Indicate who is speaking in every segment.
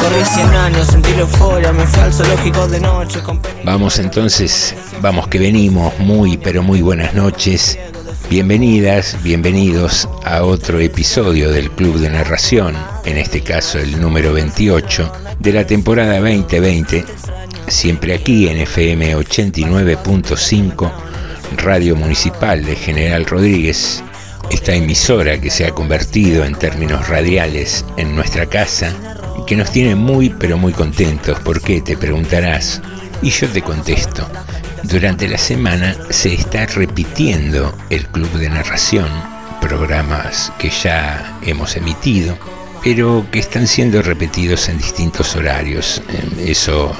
Speaker 1: Corrí 100 años, sentí me de noche.
Speaker 2: Vamos entonces, vamos que venimos, muy pero muy buenas noches. Bienvenidas, bienvenidos a otro episodio del Club de Narración, en este caso el número 28 de la temporada 2020, siempre aquí en FM 89.5, Radio Municipal de General Rodríguez, esta emisora que se ha convertido en términos radiales en nuestra casa que nos tiene muy pero muy contentos. ¿Por qué? Te preguntarás. Y yo te contesto durante la semana se está repitiendo el club de narración, programas que ya hemos emitido, pero que están siendo repetidos en distintos horarios. Eso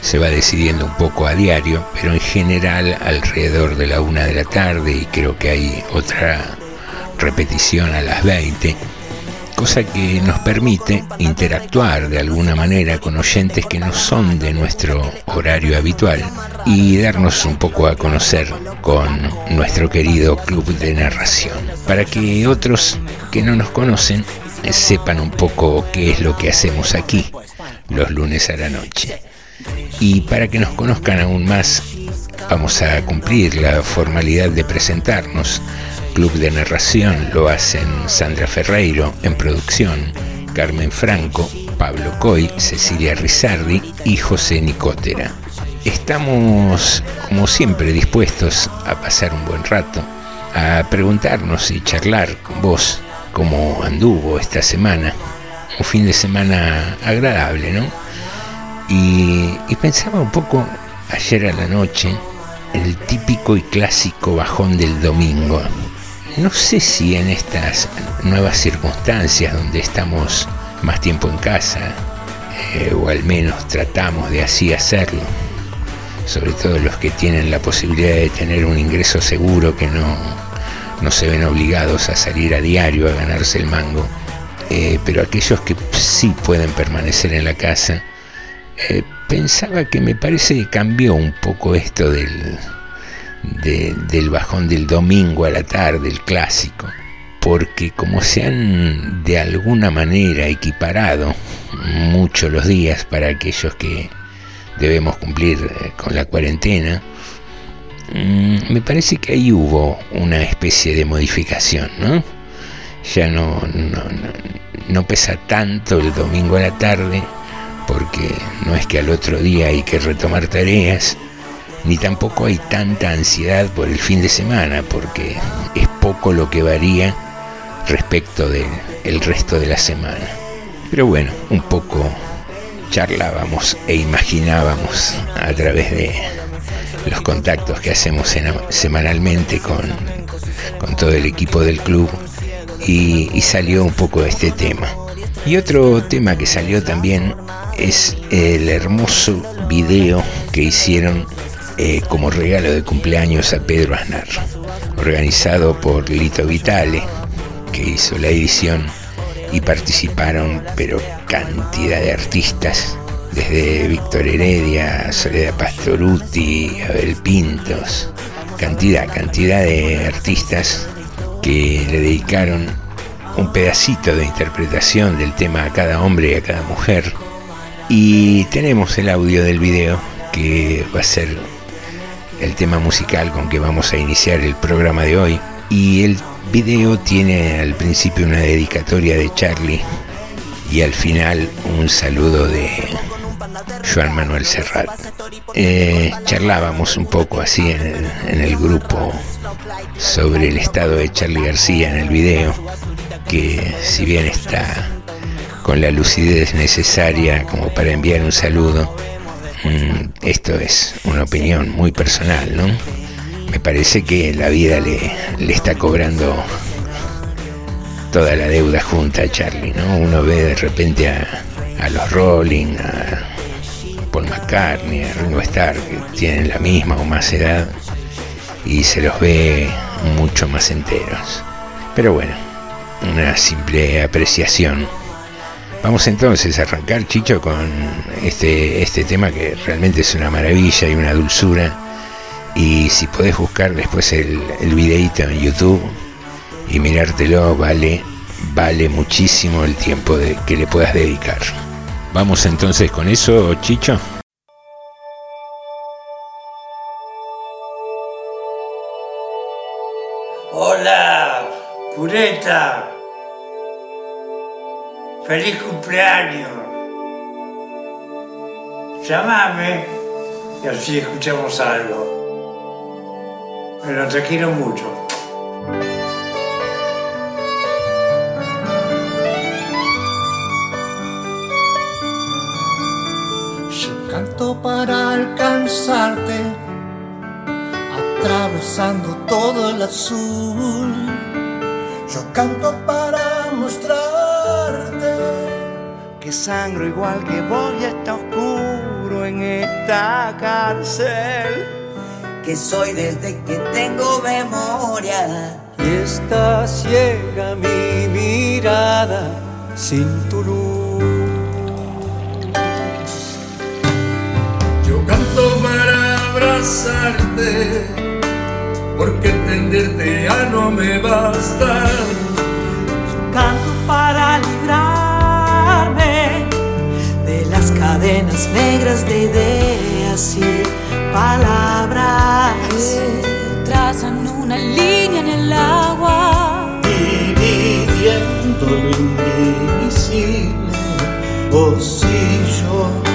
Speaker 2: se va decidiendo un poco a diario, pero en general alrededor de la una de la tarde y creo que hay otra repetición a las 20 cosa que nos permite interactuar de alguna manera con oyentes que no son de nuestro horario habitual y darnos un poco a conocer con nuestro querido club de narración, para que otros que no nos conocen sepan un poco qué es lo que hacemos aquí los lunes a la noche. Y para que nos conozcan aún más, vamos a cumplir la formalidad de presentarnos Club de narración lo hacen Sandra Ferreiro en producción, Carmen Franco, Pablo Coy, Cecilia Rizardi y José Nicotera. Estamos, como siempre, dispuestos a pasar un buen rato, a preguntarnos y charlar con vos cómo anduvo esta semana. Un fin de semana agradable, ¿no? Y, y pensaba un poco ayer a la noche el típico y clásico bajón del domingo no sé si en estas nuevas circunstancias donde estamos más tiempo en casa, eh, o al menos tratamos de así hacerlo, sobre todo los que tienen la posibilidad de tener un ingreso seguro que no, no se ven obligados a salir a diario a ganarse el mango, eh, pero aquellos que sí pueden permanecer en la casa, eh, pensaba que me parece que cambió un poco esto del del bajón del domingo a la tarde, el clásico, porque como se han de alguna manera equiparado mucho los días para aquellos que debemos cumplir eh, con la cuarentena, mm, me parece que ahí hubo una especie de modificación, ¿no? Ya no, no, no pesa tanto el domingo a la tarde, porque no es que al otro día hay que retomar tareas, ni tampoco hay tanta ansiedad por el fin de semana, porque es poco lo que varía respecto del resto de la semana. Pero bueno, un poco charlábamos e imaginábamos a través de los contactos que hacemos semanalmente con, con, todo el equipo del club y, y salió un poco este tema. Y otro tema que salió también es el hermoso video que hicieron eh, como regalo de cumpleaños a Pedro Aznar, organizado por Lito Vitale, que hizo la edición y participaron pero cantidad de artistas, desde Víctor Heredia, Soledad Pastoruti, Abel Pintos, cantidad, cantidad de artistas que le dedicaron un pedacito de interpretación del tema a cada hombre y a cada mujer. Y tenemos el audio del video que va a ser el tema musical con que vamos a iniciar el programa de hoy. Y el video tiene al principio una dedicatoria de Charlie y al final un saludo de Joan Manuel Serrat. Eh, charlábamos un poco así en en el grupo sobre el estado de Charlie García en el video, que si bien está con la lucidez necesaria como para enviar un saludo, Mm, esto es una opinión muy personal, ¿no? Me parece que la vida le, le está cobrando toda la deuda junta a Charlie, ¿no? Uno ve de repente a, a los Rolling, a Paul McCartney, a Ringo Starr, que tienen la misma o más edad, y se los ve mucho más enteros. Pero bueno, una simple apreciación Vamos entonces a arrancar, Chicho, con este, este tema que realmente es una maravilla y una dulzura. Y si podés buscar después el, videito en YouTube y mirártelo, vale, vale muchísimo el tiempo que le puedas dedicar. Vamos entonces con eso, Chicho.
Speaker 3: Hola, pureta. Feliz cumpleaños. Llámame y así escuchamos algo. Pero te quiero mucho.
Speaker 4: Yo canto para alcanzarte, atravesando todo el azul.
Speaker 5: Yo canto para mostrarte que sangro igual que voy está oscuro en esta cárcel
Speaker 6: que soy desde que tengo memoria.
Speaker 7: Y está ciega mi mirada sin tu luz.
Speaker 8: Yo canto para abrazarte, porque entenderte ya no me basta.
Speaker 9: Yo canto para librarme cadenas negras de ideas y palabras
Speaker 10: que trazan una línea en el agua.
Speaker 4: Dividiendo lo invisible, oh si yo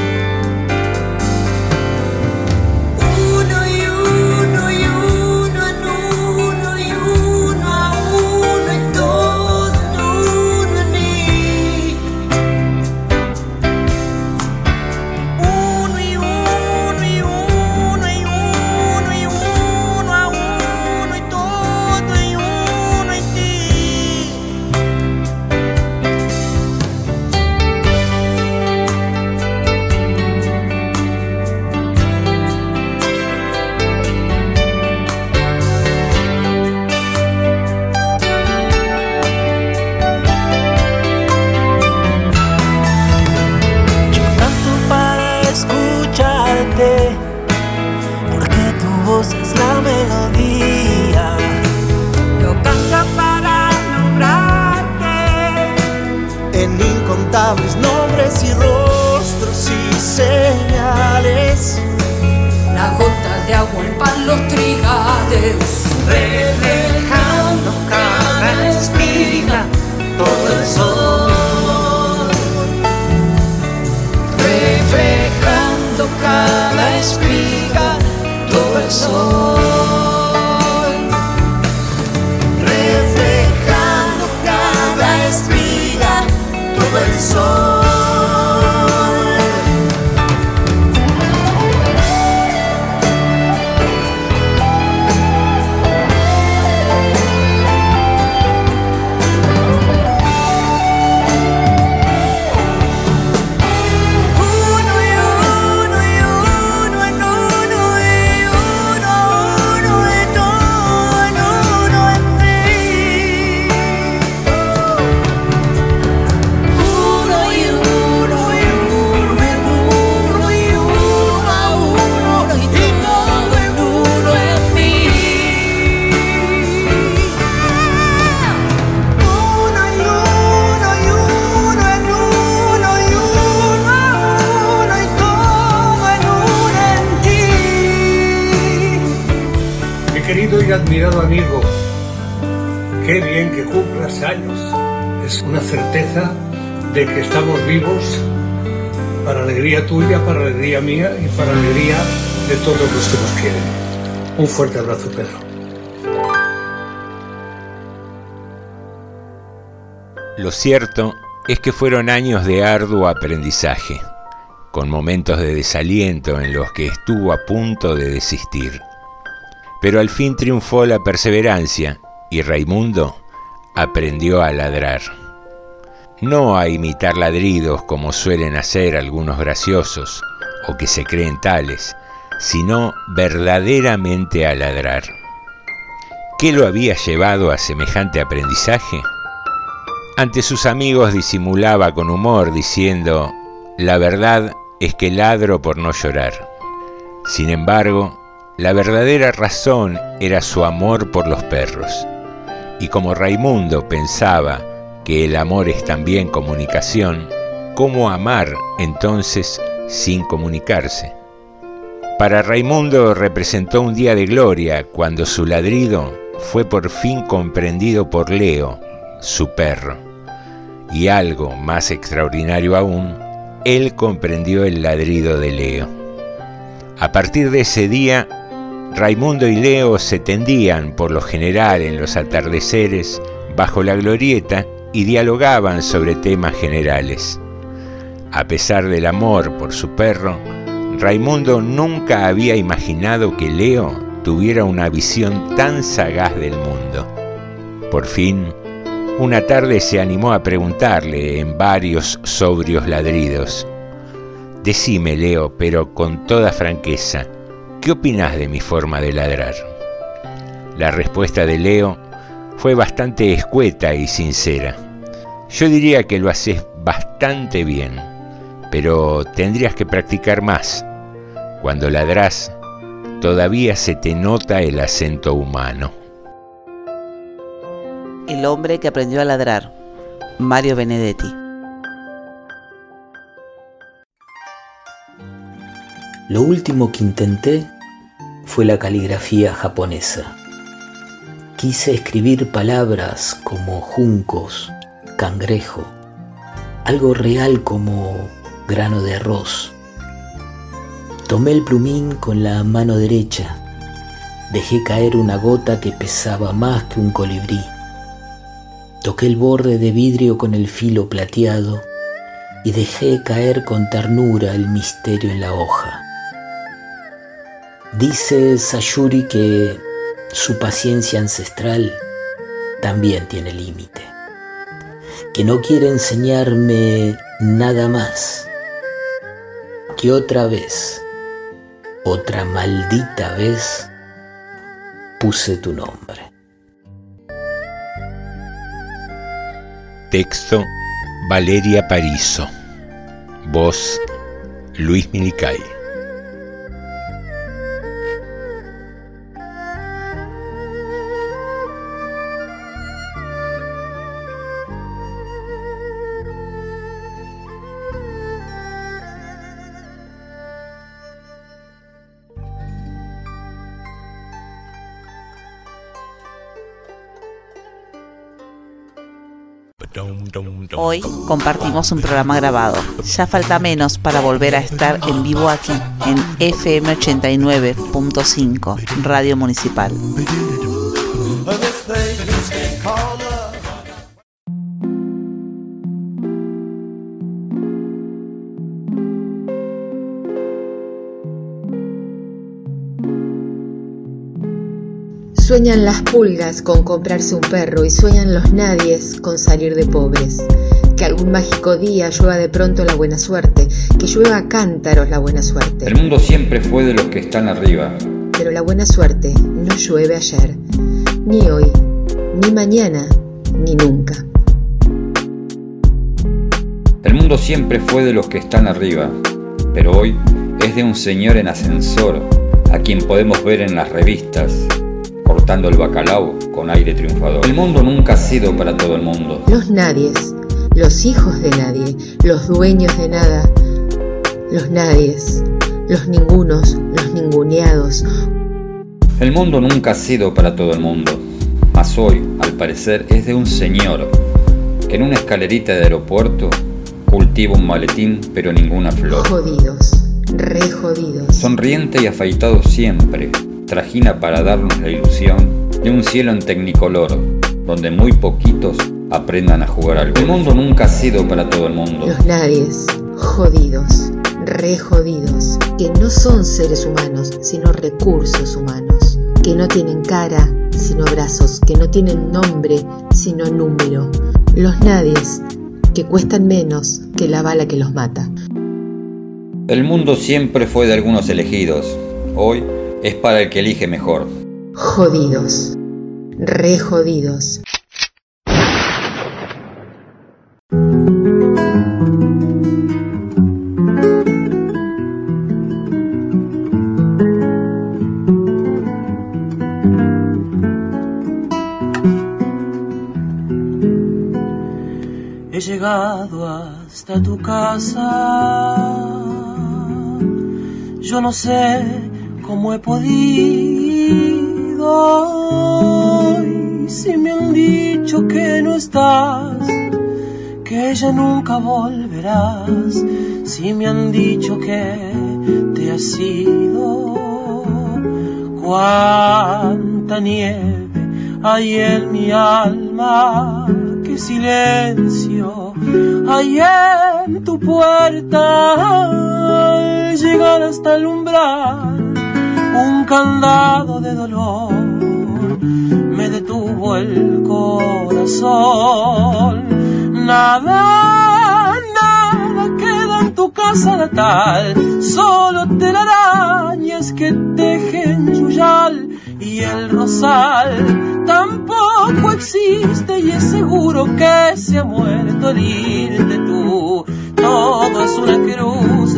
Speaker 8: Un fuerte abrazo, Pedro.
Speaker 2: Lo cierto es que fueron años de arduo aprendizaje, con momentos de desaliento en los que estuvo a punto de desistir. Pero al fin triunfó la perseverancia y Raimundo aprendió a ladrar. No a imitar ladridos como suelen hacer algunos graciosos o que se creen tales, sino verdaderamente a ladrar. ¿Qué lo había llevado a semejante aprendizaje? Ante sus amigos disimulaba con humor diciendo, la verdad es que ladro por no llorar. Sin embargo, la verdadera razón era su amor por los perros. Y como Raimundo pensaba que el amor es también comunicación, cómo amar entonces sin comunicarse. Para Raimundo representó un día de gloria cuando su ladrido fue por fin comprendido por Leo, su perro. Y algo más extraordinario aún, él comprendió el ladrido de Leo. A partir de ese día, Raimundo y Leo se tendían por lo general en los atardeceres bajo la glorieta y dialogaban sobre temas generales. A pesar del amor por su perro, Raimundo nunca había imaginado que Leo tuviera una visión tan sagaz del mundo. Por fin, una tarde se animó a preguntarle en varios sobrios ladridos, Decime, Leo, pero con toda franqueza, ¿qué opinas de mi forma de ladrar? La respuesta de Leo fue bastante escueta y sincera. Yo diría que lo haces bastante bien pero tendrías que practicar más. Cuando ladrás, todavía se te nota el acento humano.
Speaker 11: El hombre que aprendió a ladrar, Mario Benedetti.
Speaker 12: Lo último que intenté fue la caligrafía japonesa. Quise escribir palabras como juncos, cangrejo, algo real como grano de arroz. Tomé el plumín con la mano derecha. Dejé caer una gota que pesaba más que un colibrí. Toqué el borde de vidrio con el filo plateado y dejé caer con ternura el misterio en la hoja. Dice Sayuri que su paciencia ancestral también tiene límite, que no quiere enseñarme nada más que otra vez, otra maldita vez, puse tu nombre.
Speaker 2: Texto Valeria Parizo. Voz Luis Milicay.
Speaker 11: Hoy compartimos un programa grabado. Ya falta menos para volver a estar en vivo aquí, en FM 89.5, Radio Municipal.
Speaker 13: Sueñan las pulgas con comprarse un perro y sueñan los nadies con salir de pobres. Que algún mágico día llueva de pronto la buena suerte, que llueva a cántaros la buena suerte.
Speaker 14: El mundo siempre fue de los que están arriba.
Speaker 13: Pero la buena suerte no llueve ayer, ni hoy, ni mañana, ni nunca.
Speaker 14: El mundo siempre fue de los que están arriba, pero hoy es de un señor en ascensor, a quien podemos ver en las revistas, cortando el bacalao con aire triunfador. El mundo nunca ha sido para todo el mundo.
Speaker 13: Los nadies, los hijos de nadie, los dueños de nada, los nadies, los ningunos, los ninguneados.
Speaker 14: El mundo nunca ha sido para todo el mundo, mas hoy, al parecer, es de un señor que en una escalerita de aeropuerto cultiva un maletín pero ninguna flor.
Speaker 13: Jodidos, re jodidos.
Speaker 14: Sonriente y afeitado siempre, trajina para darnos la ilusión de un cielo en tecnicolor, donde muy poquitos aprendan a jugar algo. El mundo nunca ha sido para todo el mundo.
Speaker 13: Los nadies, jodidos, re jodidos, que no son seres humanos, sino recursos humanos, que no tienen cara, sino brazos, que no tienen nombre, sino número. Los nadies, que cuestan menos que la bala que los mata.
Speaker 14: El mundo siempre fue de algunos elegidos. Hoy es para el que elige mejor.
Speaker 13: Jodidos. Re jodidos.
Speaker 15: He llegado hasta tu casa. Yo no sé cómo he podido. Y si me han dicho que no estás, que ya nunca volverás. Si me han dicho que te has ido, cuánta nieve hay en mi alma, qué silencio hay en tu puerta, llegar hasta el umbral, un candado de dolor. Me detuvo el corazón, nada, nada queda en tu casa natal, solo telarañas que tejen yuyal y el rosal. Tampoco existe y es seguro que se ha muerto el irte tú. Todo es una cruz,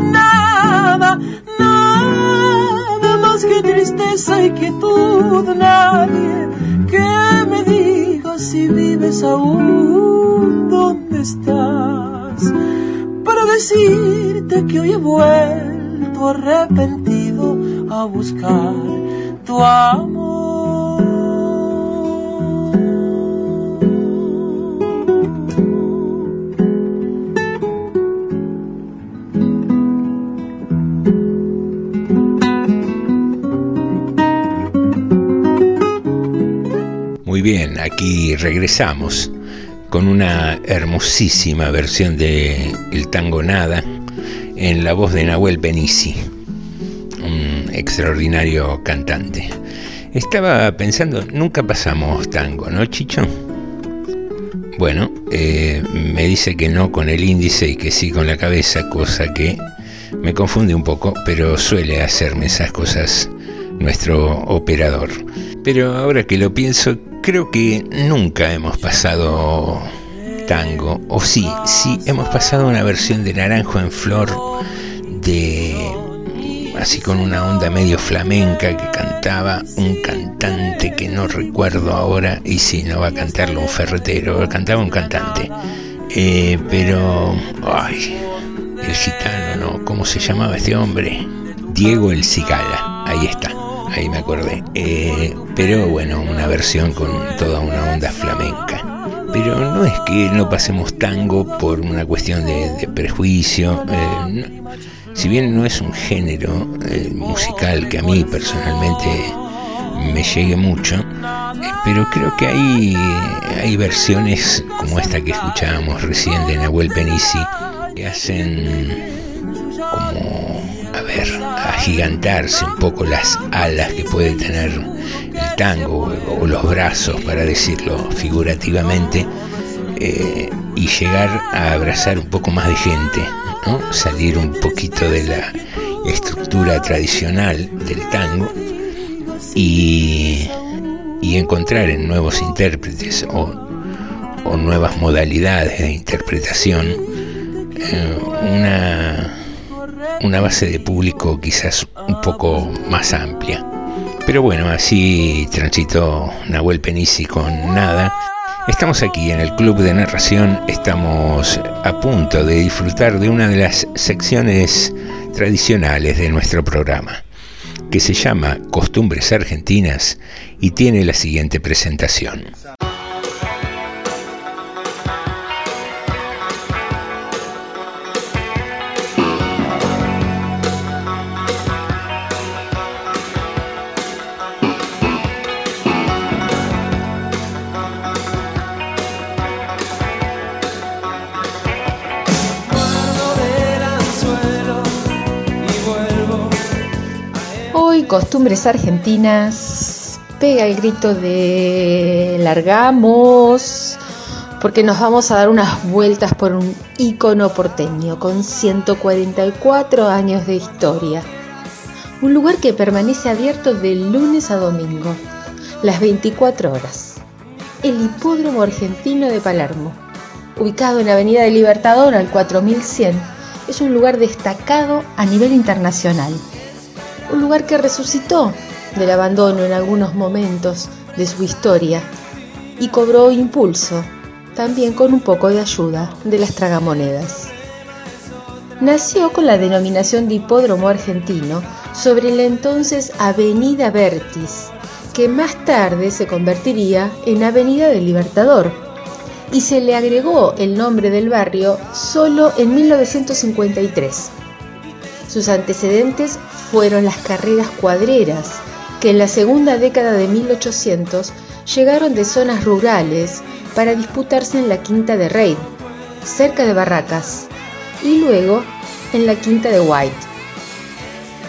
Speaker 15: tristeza y quietud, nadie que me diga si vives aún, dónde estás, para decirte que hoy he vuelto arrepentido a buscar tu amor.
Speaker 2: Bien, aquí regresamos con una hermosísima versión de El Tango Nada en la voz de Nahuel Benici extraordinario cantante. Estaba pensando, nunca pasamos tango, ¿no, Chicho? Bueno, eh, me dice que no con el índice y que sí con la cabeza, cosa que me confunde un poco, pero suele hacerme esas cosas nuestro operador. Pero ahora que lo pienso, creo que nunca hemos pasado tango, o sí, sí hemos pasado una versión de Naranjo en Flor de así con una onda medio flamenca que cantaba un cantante que no recuerdo ahora, y si no va a cantarlo un ferretero, cantaba un cantante. Eh, pero, ay, el gitano, ¿no? ¿Cómo se llamaba este hombre? Diego el Cigala, ahí está, ahí me acordé. Eh, pero bueno, una versión con toda una onda flamenca. Pero no es que no pasemos tango por una cuestión de, prejuicio. Eh, si bien no es un género eh, musical que a mí personalmente me llegue mucho, eh, pero creo que hay, hay versiones como esta que escuchábamos recién de Nahuel Penici que hacen como, ver, agigantarse un poco las alas que puede tener el tango o, los brazos, para decirlo figurativamente, eh, y llegar a abrazar un poco más de gente salir un poquito de la estructura tradicional del tango y, encontrar en nuevos intérpretes o, nuevas modalidades de interpretación eh, una, una base de público quizás un poco más amplia. Pero bueno, así transitó Nahuel Penici con nada Estamos aquí en el Club de Narración, estamos a punto de disfrutar de una de las secciones tradicionales de nuestro programa, que se llama Costumbres Argentinas y tiene la siguiente presentación.
Speaker 13: Costumbres argentinas, pega el grito de largamos, porque nos vamos a dar unas vueltas por un ícono porteño con 144 años de historia. Un lugar que permanece abierto de lunes a domingo, las 24 horas. El Hipódromo Argentino de Palermo, ubicado en la Avenida del Libertador al 4100, es un lugar destacado a nivel internacional un lugar que resucitó del abandono en algunos momentos de su historia y cobró impulso, también con un poco de ayuda de las tragamonedas. nació con la denominación de hipódromo argentino sobre la entonces Avenida Vertis, que más tarde se convertiría en Avenida del Libertador, y se le agregó el nombre del barrio solo en 1953. Sus antecedentes fueron las carreras cuadreras, que en la segunda década de 1800 llegaron de zonas rurales para disputarse en la Quinta de Rey, cerca de Barracas, y luego en la Quinta de White.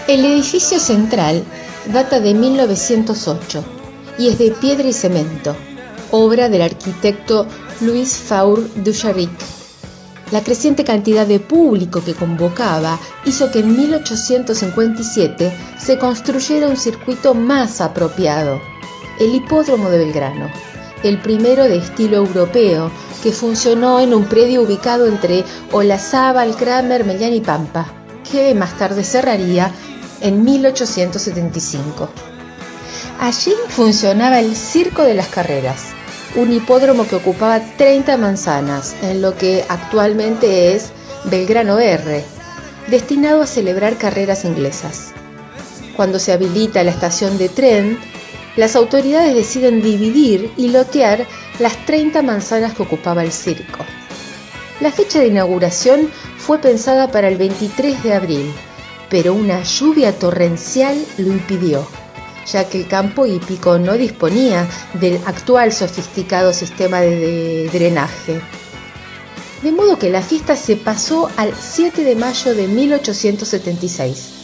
Speaker 13: El edificio central data de 1908 y es de piedra y cemento, obra del arquitecto Louis Faure Ducharic. La creciente cantidad de público que convocaba hizo que en 1857 se construyera un circuito más apropiado, el Hipódromo de Belgrano, el primero de estilo europeo que funcionó en un predio ubicado entre Olazábal, Kramer, Mellán y Pampa, que más tarde cerraría en 1875. Allí funcionaba el Circo de las Carreras, un hipódromo que ocupaba 30 manzanas, en lo que actualmente es Belgrano R, destinado a celebrar carreras inglesas. Cuando se habilita la estación de tren, las autoridades deciden dividir y lotear las 30 manzanas que ocupaba el circo. La fecha de inauguración fue pensada para el 23 de abril, pero una lluvia torrencial lo impidió, ya que el campo hípico no disponía del actual sofisticado sistema de drenaje. De modo que la fiesta se pasó al 7 de mayo de 1876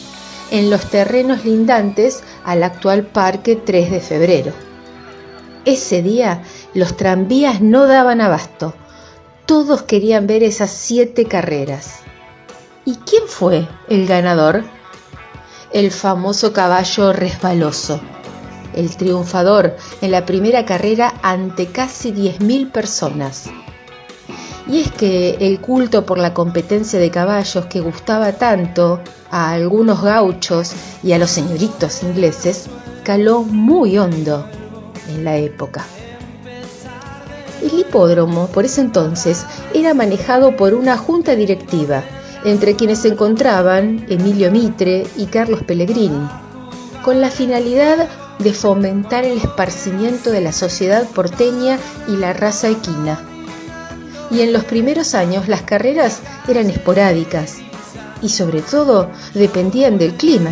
Speaker 13: en los terrenos lindantes al actual Parque 3 de Febrero. Ese día los tranvías no daban abasto. Todos querían ver esas siete carreras. ¿Y quién fue el ganador? El famoso caballo resbaloso, el triunfador en la primera carrera ante casi 10.000 personas. Y es que el culto por la competencia de caballos que gustaba tanto a algunos gauchos y a los señoritos ingleses caló muy hondo en la época. El hipódromo, por ese entonces, era manejado por una junta directiva, entre quienes se encontraban Emilio Mitre y Carlos Pellegrini, con la finalidad de fomentar el esparcimiento de la sociedad porteña y la raza equina y en los primeros años las carreras eran esporádicas y sobre todo dependían del clima.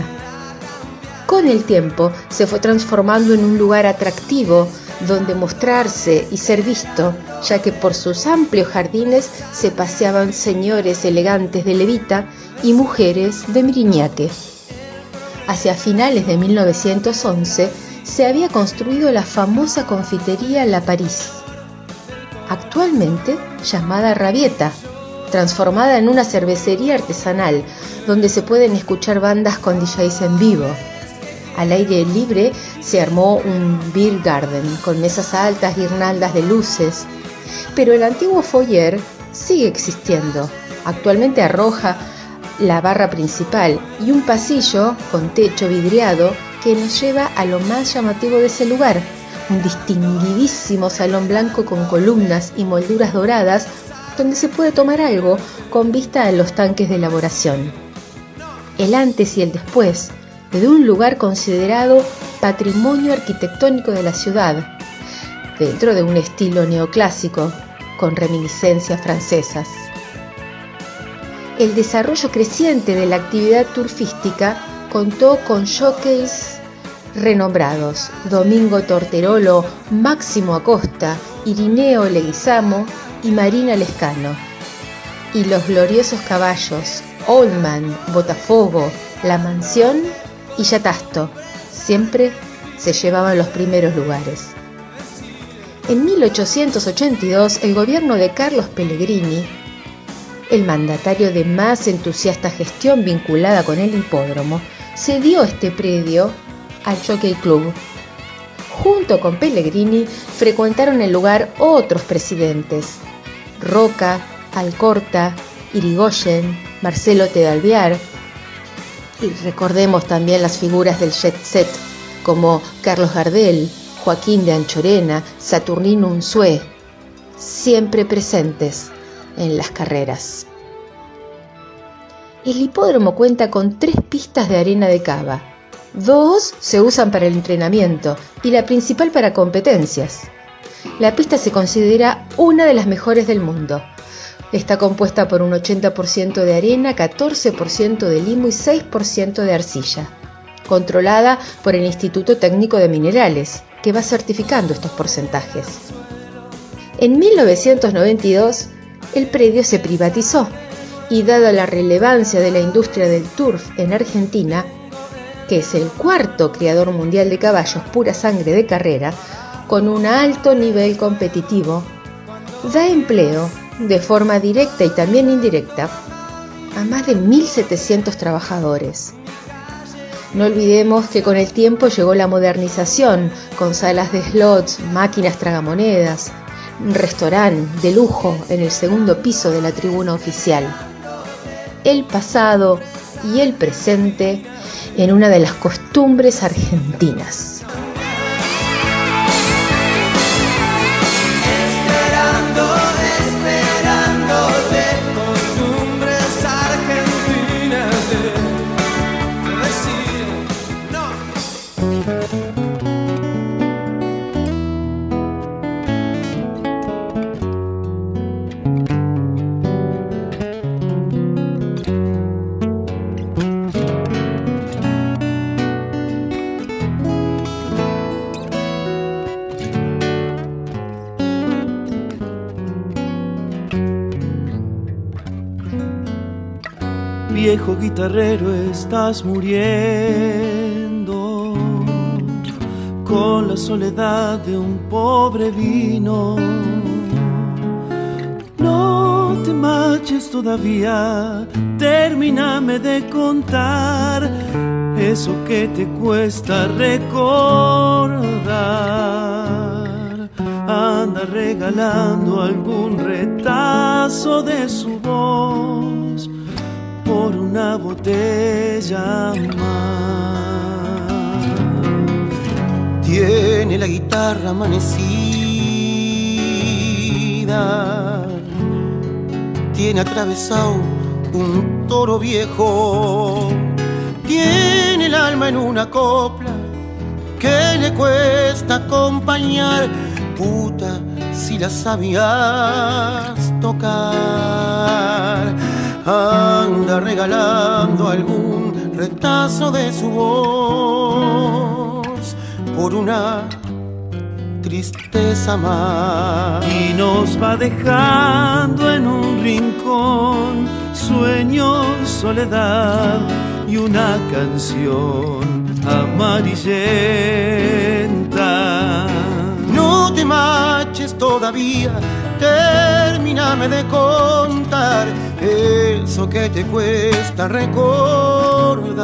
Speaker 13: Con el tiempo se fue transformando en un lugar atractivo donde mostrarse y ser visto, ya que por sus amplios jardines se paseaban señores elegantes de Levita y mujeres de Miriñaque. Hacia finales de 1911 se había construido la famosa confitería La París actualmente llamada Rabieta, transformada en una cervecería artesanal donde se pueden escuchar bandas con DJs en vivo. Al aire libre se armó un beer garden con mesas altas, guirnaldas de luces, pero el antiguo foyer sigue existiendo. Actualmente arroja la barra principal y un pasillo con techo vidriado que nos lleva a lo más llamativo de ese lugar, un distinguidísimo salón blanco con columnas y molduras doradas donde se puede tomar algo con vista a los tanques de elaboración. El antes y el después de un lugar considerado patrimonio arquitectónico de la ciudad, dentro de un estilo neoclásico con reminiscencias francesas. El desarrollo creciente de la actividad turfística contó con showcase renombrados Domingo Torterolo, Máximo Acosta, Irineo Leguizamo y Marina Lescano. Y los gloriosos caballos Oldman, Botafogo, La Mansión y Yatasto siempre se llevaban los primeros lugares. En 1882, el gobierno de Carlos Pellegrini, el mandatario de más entusiasta gestión vinculada con el hipódromo, cedió este predio al Jockey Club. Junto con Pellegrini frecuentaron el lugar otros presidentes, Roca, Alcorta, Irigoyen, Marcelo Tedalviar, y recordemos también las figuras del jet set como Carlos Gardel, Joaquín de Anchorena, Saturnino Unzué, siempre presentes en las carreras. El hipódromo cuenta con tres pistas de arena de cava. Dos se usan para el entrenamiento y la principal para competencias. La pista se considera una de las mejores del mundo. Está compuesta por un 80% de arena, 14% de limo y 6% de arcilla, controlada por el Instituto Técnico de Minerales, que va certificando estos porcentajes. En 1992, el predio se privatizó y dada la relevancia de la industria del turf en Argentina, que es el cuarto creador mundial de caballos pura sangre de carrera, con un alto nivel competitivo, da empleo de forma directa y también indirecta a más de 1.700 trabajadores. No olvidemos que con el tiempo llegó la modernización, con salas de slots, máquinas tragamonedas, restaurante de lujo en el segundo piso de la tribuna oficial. El pasado y el presente en una de las costumbres argentinas.
Speaker 16: Viejo guitarrero estás muriendo con la soledad de un pobre vino. No te marches todavía, termíname de contar eso que te cuesta recordar. Anda regalando algún retazo de su voz por una botella más.
Speaker 4: Tiene la guitarra amanecida, tiene atravesado un toro viejo, tiene el alma en una copla que le cuesta acompañar, puta, si la sabías tocar anda regalando algún retazo de su voz por una tristeza más.
Speaker 16: Y nos va dejando en un rincón sueños, soledad y una canción amarillenta.
Speaker 4: No te marches todavía, termíname de contar eso que te cuesta recordar.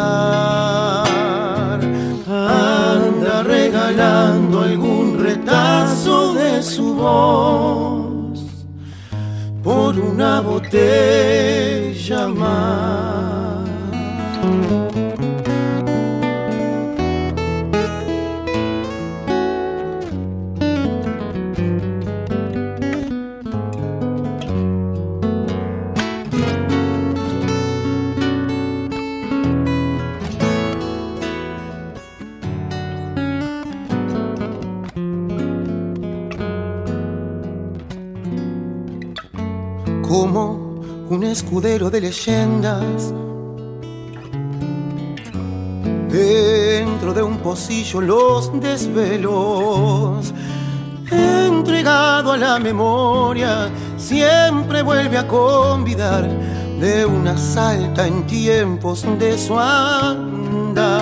Speaker 4: Anda regalando algún retazo de su voz por una botella más. Escudero de leyendas. Dentro de un pocillo los desvelos, entregado a la memoria, siempre vuelve a convidar de una salta en tiempos de su andar.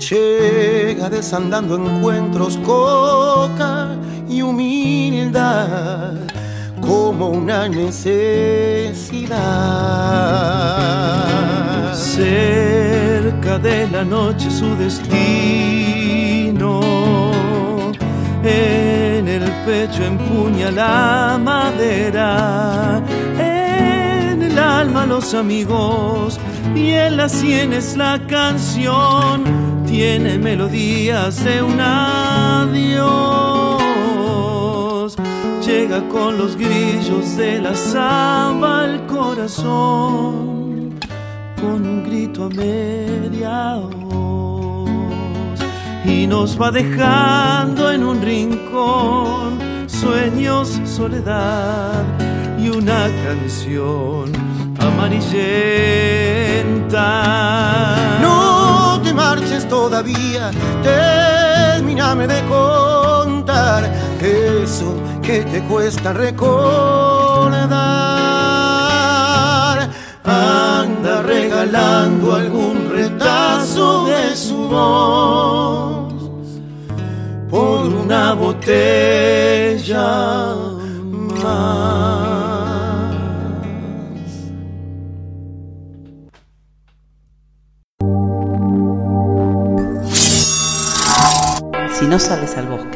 Speaker 4: Llega desandando encuentros, coca y humildad como una necesidad.
Speaker 16: Cerca de la noche su destino, en el pecho empuña la madera, en el alma los amigos y en las sienes la canción, tiene melodías de un adiós llega con los grillos de la samba al corazón. con un grito a media voz y nos va dejando en un rincón sueños, soledad y una canción amarillenta. No te marches todavía, termíname de contar eso que te cuesta recordar. Anda regalando algún retazo de su voz por una botella más.
Speaker 11: Si no sales al bosque,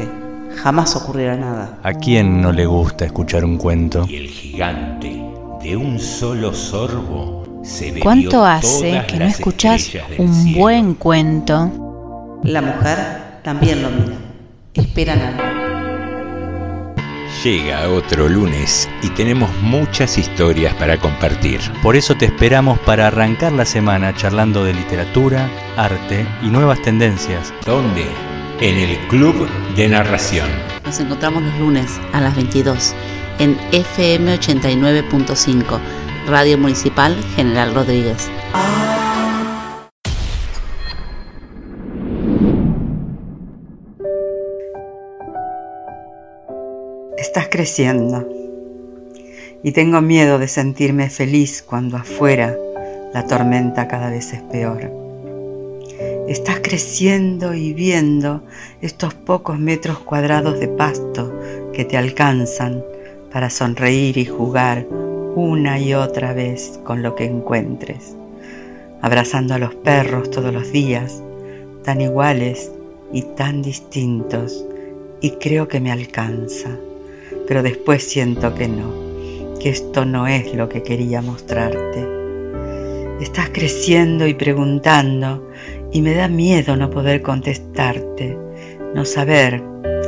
Speaker 11: jamás ocurrirá nada.
Speaker 17: ¿A quién no le gusta escuchar un cuento?
Speaker 2: Y el gigante, de un solo sorbo, se bebió
Speaker 18: ¿Cuánto hace
Speaker 2: todas
Speaker 18: que no
Speaker 2: del
Speaker 18: un
Speaker 2: cielo.
Speaker 18: buen cuento?
Speaker 11: La mujer también lo mira. Esperan algo.
Speaker 2: Llega otro lunes y tenemos muchas historias para compartir.
Speaker 17: Por eso te esperamos para arrancar la semana charlando de literatura, arte y nuevas tendencias.
Speaker 2: ¿Dónde? En el Club de Narración.
Speaker 11: Nos encontramos los lunes a las 22 en FM 89.5, Radio Municipal General Rodríguez.
Speaker 19: Estás creciendo y tengo miedo de sentirme feliz cuando afuera la tormenta cada vez es peor. Estás creciendo y viendo estos pocos metros cuadrados de pasto que te alcanzan para sonreír y jugar una y otra vez con lo que encuentres, abrazando a los perros todos los días, tan iguales y tan distintos, y creo que me alcanza, pero después siento que no, que esto no es lo que quería mostrarte. Estás creciendo y preguntando y me da miedo no poder contestarte, no saber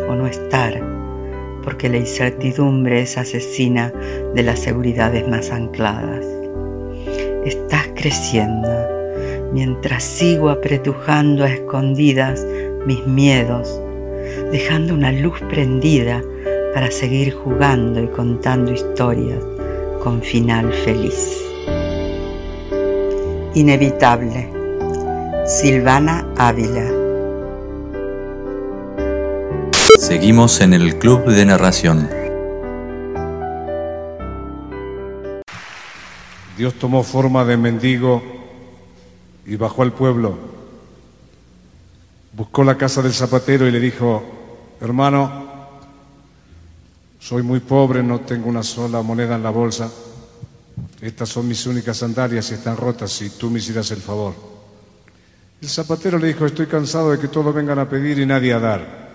Speaker 19: o no estar, porque la incertidumbre es asesina de las seguridades más ancladas. Estás creciendo mientras sigo apretujando a escondidas mis miedos, dejando una luz prendida para seguir jugando y contando historias con final feliz. Inevitable. Silvana Ávila.
Speaker 14: Seguimos en el Club de Narración.
Speaker 20: Dios tomó forma de mendigo y bajó al pueblo. Buscó la casa del zapatero y le dijo, hermano, soy muy pobre, no tengo una sola moneda en la bolsa. Estas son mis únicas sandalias y están rotas si tú me hicieras el favor. El zapatero le dijo, estoy cansado de que todos vengan a pedir y nadie a dar.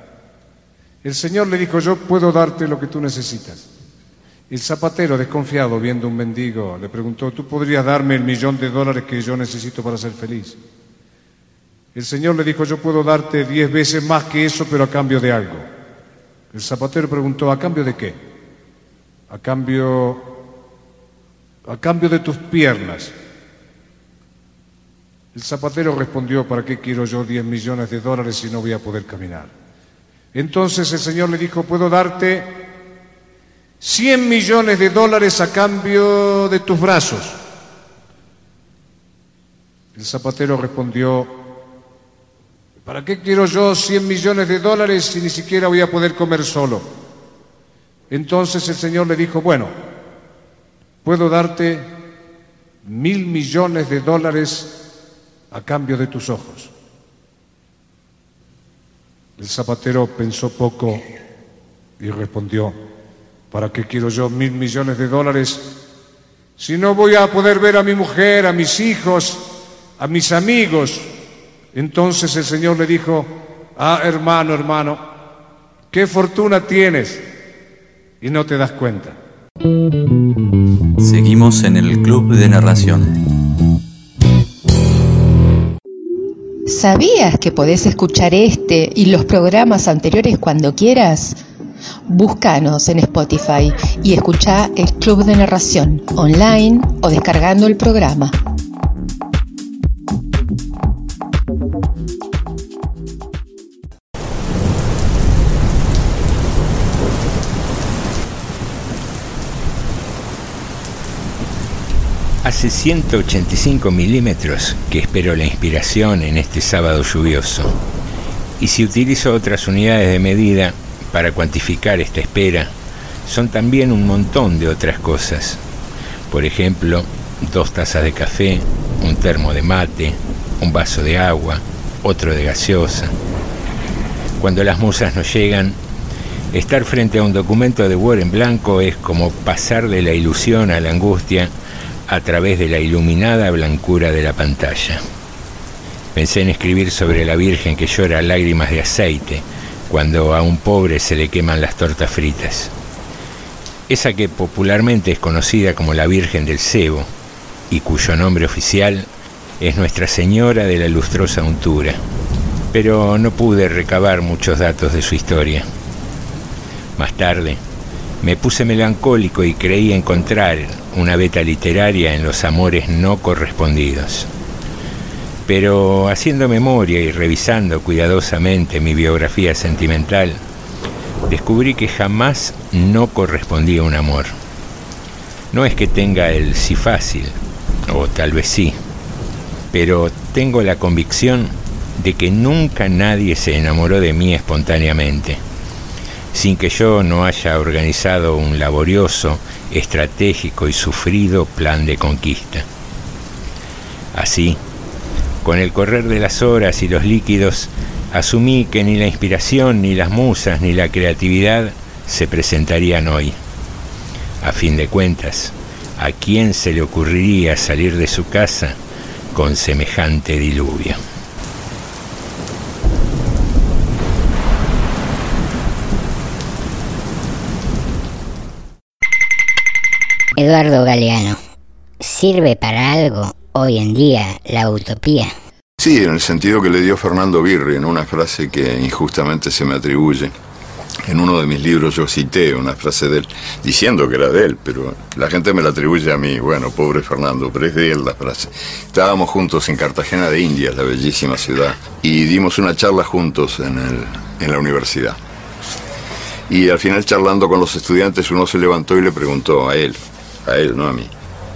Speaker 20: El Señor le dijo, yo puedo darte lo que tú necesitas. El zapatero, desconfiado, viendo un mendigo, le preguntó, ¿tú podrías darme el millón de dólares que yo necesito para ser feliz? El Señor le dijo, yo puedo darte diez veces más que eso, pero a cambio de algo. El zapatero preguntó, ¿a cambio de qué? A cambio, a cambio de tus piernas. El zapatero respondió, ¿para qué quiero yo 10 millones de dólares si no voy a poder caminar? Entonces el Señor le dijo, puedo darte 100 millones de dólares a cambio de tus brazos. El zapatero respondió, ¿para qué quiero yo 100 millones de dólares si ni siquiera voy a poder comer solo? Entonces el Señor le dijo, bueno, puedo darte mil millones de dólares a cambio de tus ojos. El zapatero pensó poco y respondió, ¿para qué quiero yo mil millones de dólares si no voy a poder ver a mi mujer, a mis hijos, a mis amigos? Entonces el Señor le dijo, ah, hermano, hermano, qué fortuna tienes y no te das cuenta.
Speaker 14: Seguimos en el Club de Narración.
Speaker 13: ¿Sabías que podés escuchar este y los programas anteriores cuando quieras? Búscanos en Spotify y escucha el Club de Narración online o descargando el programa.
Speaker 2: Hace 185 milímetros que espero la inspiración en este sábado lluvioso. Y si utilizo otras unidades de medida para cuantificar esta espera, son también un montón de otras cosas. Por ejemplo, dos tazas de café, un termo de mate, un vaso de agua, otro de gaseosa. Cuando las musas no llegan, estar frente a un documento de Word en blanco es como pasar de la ilusión a la angustia a través de la iluminada blancura de la pantalla. Pensé en escribir sobre la Virgen que llora lágrimas de aceite cuando a un pobre se le queman las tortas fritas. Esa que popularmente es conocida como la Virgen del Cebo y cuyo nombre oficial es Nuestra Señora de la Lustrosa Untura. Pero no pude recabar muchos datos de su historia. Más tarde, me puse melancólico y creí encontrar una beta literaria en los amores no correspondidos. Pero haciendo memoria y revisando cuidadosamente mi biografía sentimental, descubrí que jamás no correspondía un amor. No es que tenga el sí fácil, o tal vez sí, pero tengo la convicción de que nunca nadie se enamoró de mí espontáneamente sin que yo no haya organizado un laborioso, estratégico y sufrido plan de conquista. Así, con el correr de las horas y los líquidos, asumí que ni la inspiración, ni las musas, ni la creatividad se presentarían hoy. A fin de cuentas, ¿a quién se le ocurriría salir de su casa con semejante diluvio?
Speaker 21: Eduardo Galeano, ¿sirve para algo hoy en día la utopía?
Speaker 22: Sí, en el sentido que le dio Fernando Birri en una frase que injustamente se me atribuye. En uno de mis libros yo cité una frase de él, diciendo que era de él, pero la gente me la atribuye a mí. Bueno, pobre Fernando, pero es de él la frase. Estábamos juntos en Cartagena de Indias, la bellísima ciudad, y dimos una charla juntos en, el, en la universidad. Y al final charlando con los estudiantes uno se levantó y le preguntó a él, a él, no a mí.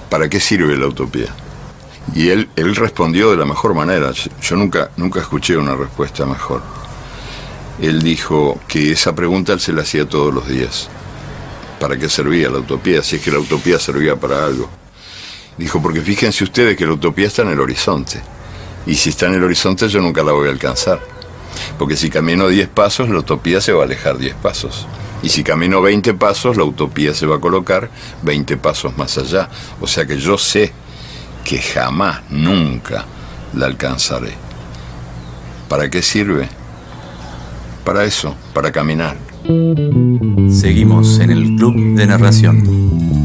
Speaker 22: ¿Para qué sirve la utopía? Y él, él respondió de la mejor manera. Yo nunca, nunca escuché una respuesta mejor. Él dijo que esa pregunta él se la hacía todos los días. ¿Para qué servía la utopía? Si es que la utopía servía para algo. Dijo, porque fíjense ustedes que la utopía está en el horizonte. Y si está en el horizonte yo nunca la voy a alcanzar. Porque si camino 10 pasos, la utopía se va a alejar 10 pasos. Y si camino 20 pasos, la utopía se va a colocar 20 pasos más allá. O sea que yo sé que jamás, nunca la alcanzaré. ¿Para qué sirve? Para eso, para caminar.
Speaker 17: Seguimos en el Club de Narración.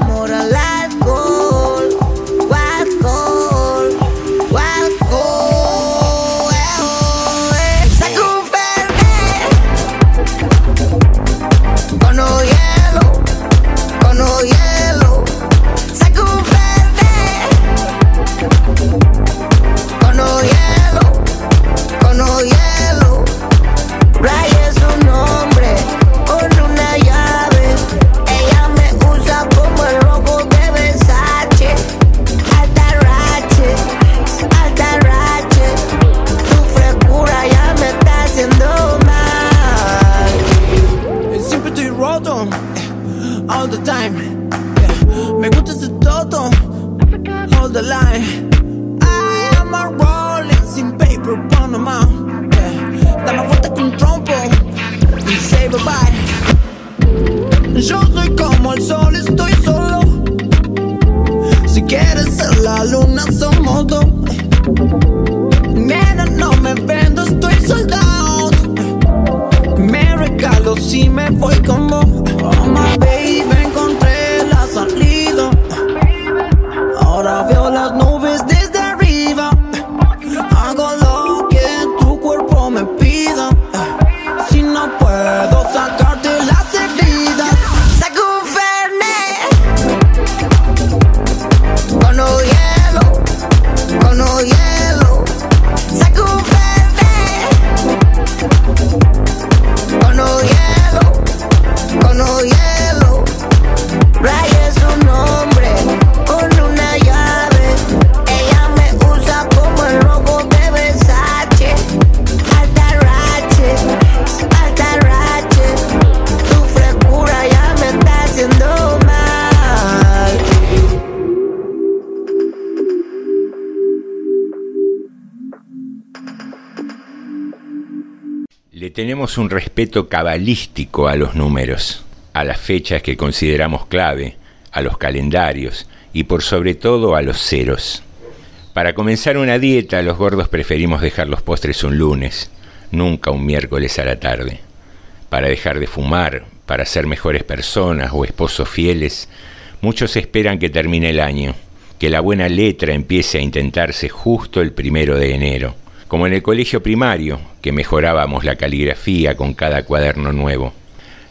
Speaker 23: Yo soy como el sol, estoy solo. Si quieres ser la luna, somos dos. Nena, no me vendo, estoy soldado. Me regalo si me voy con vos. Oh
Speaker 2: tenemos un respeto cabalístico a los números, a las fechas que consideramos clave, a los calendarios y por sobre todo a los ceros. Para comenzar una dieta, los gordos preferimos dejar los postres un lunes, nunca un miércoles a la tarde. Para dejar de fumar, para ser mejores personas o esposos fieles, muchos esperan que termine el año, que la buena letra empiece a intentarse justo el primero de enero, como en el colegio primario, que mejorábamos la caligrafía con cada cuaderno nuevo.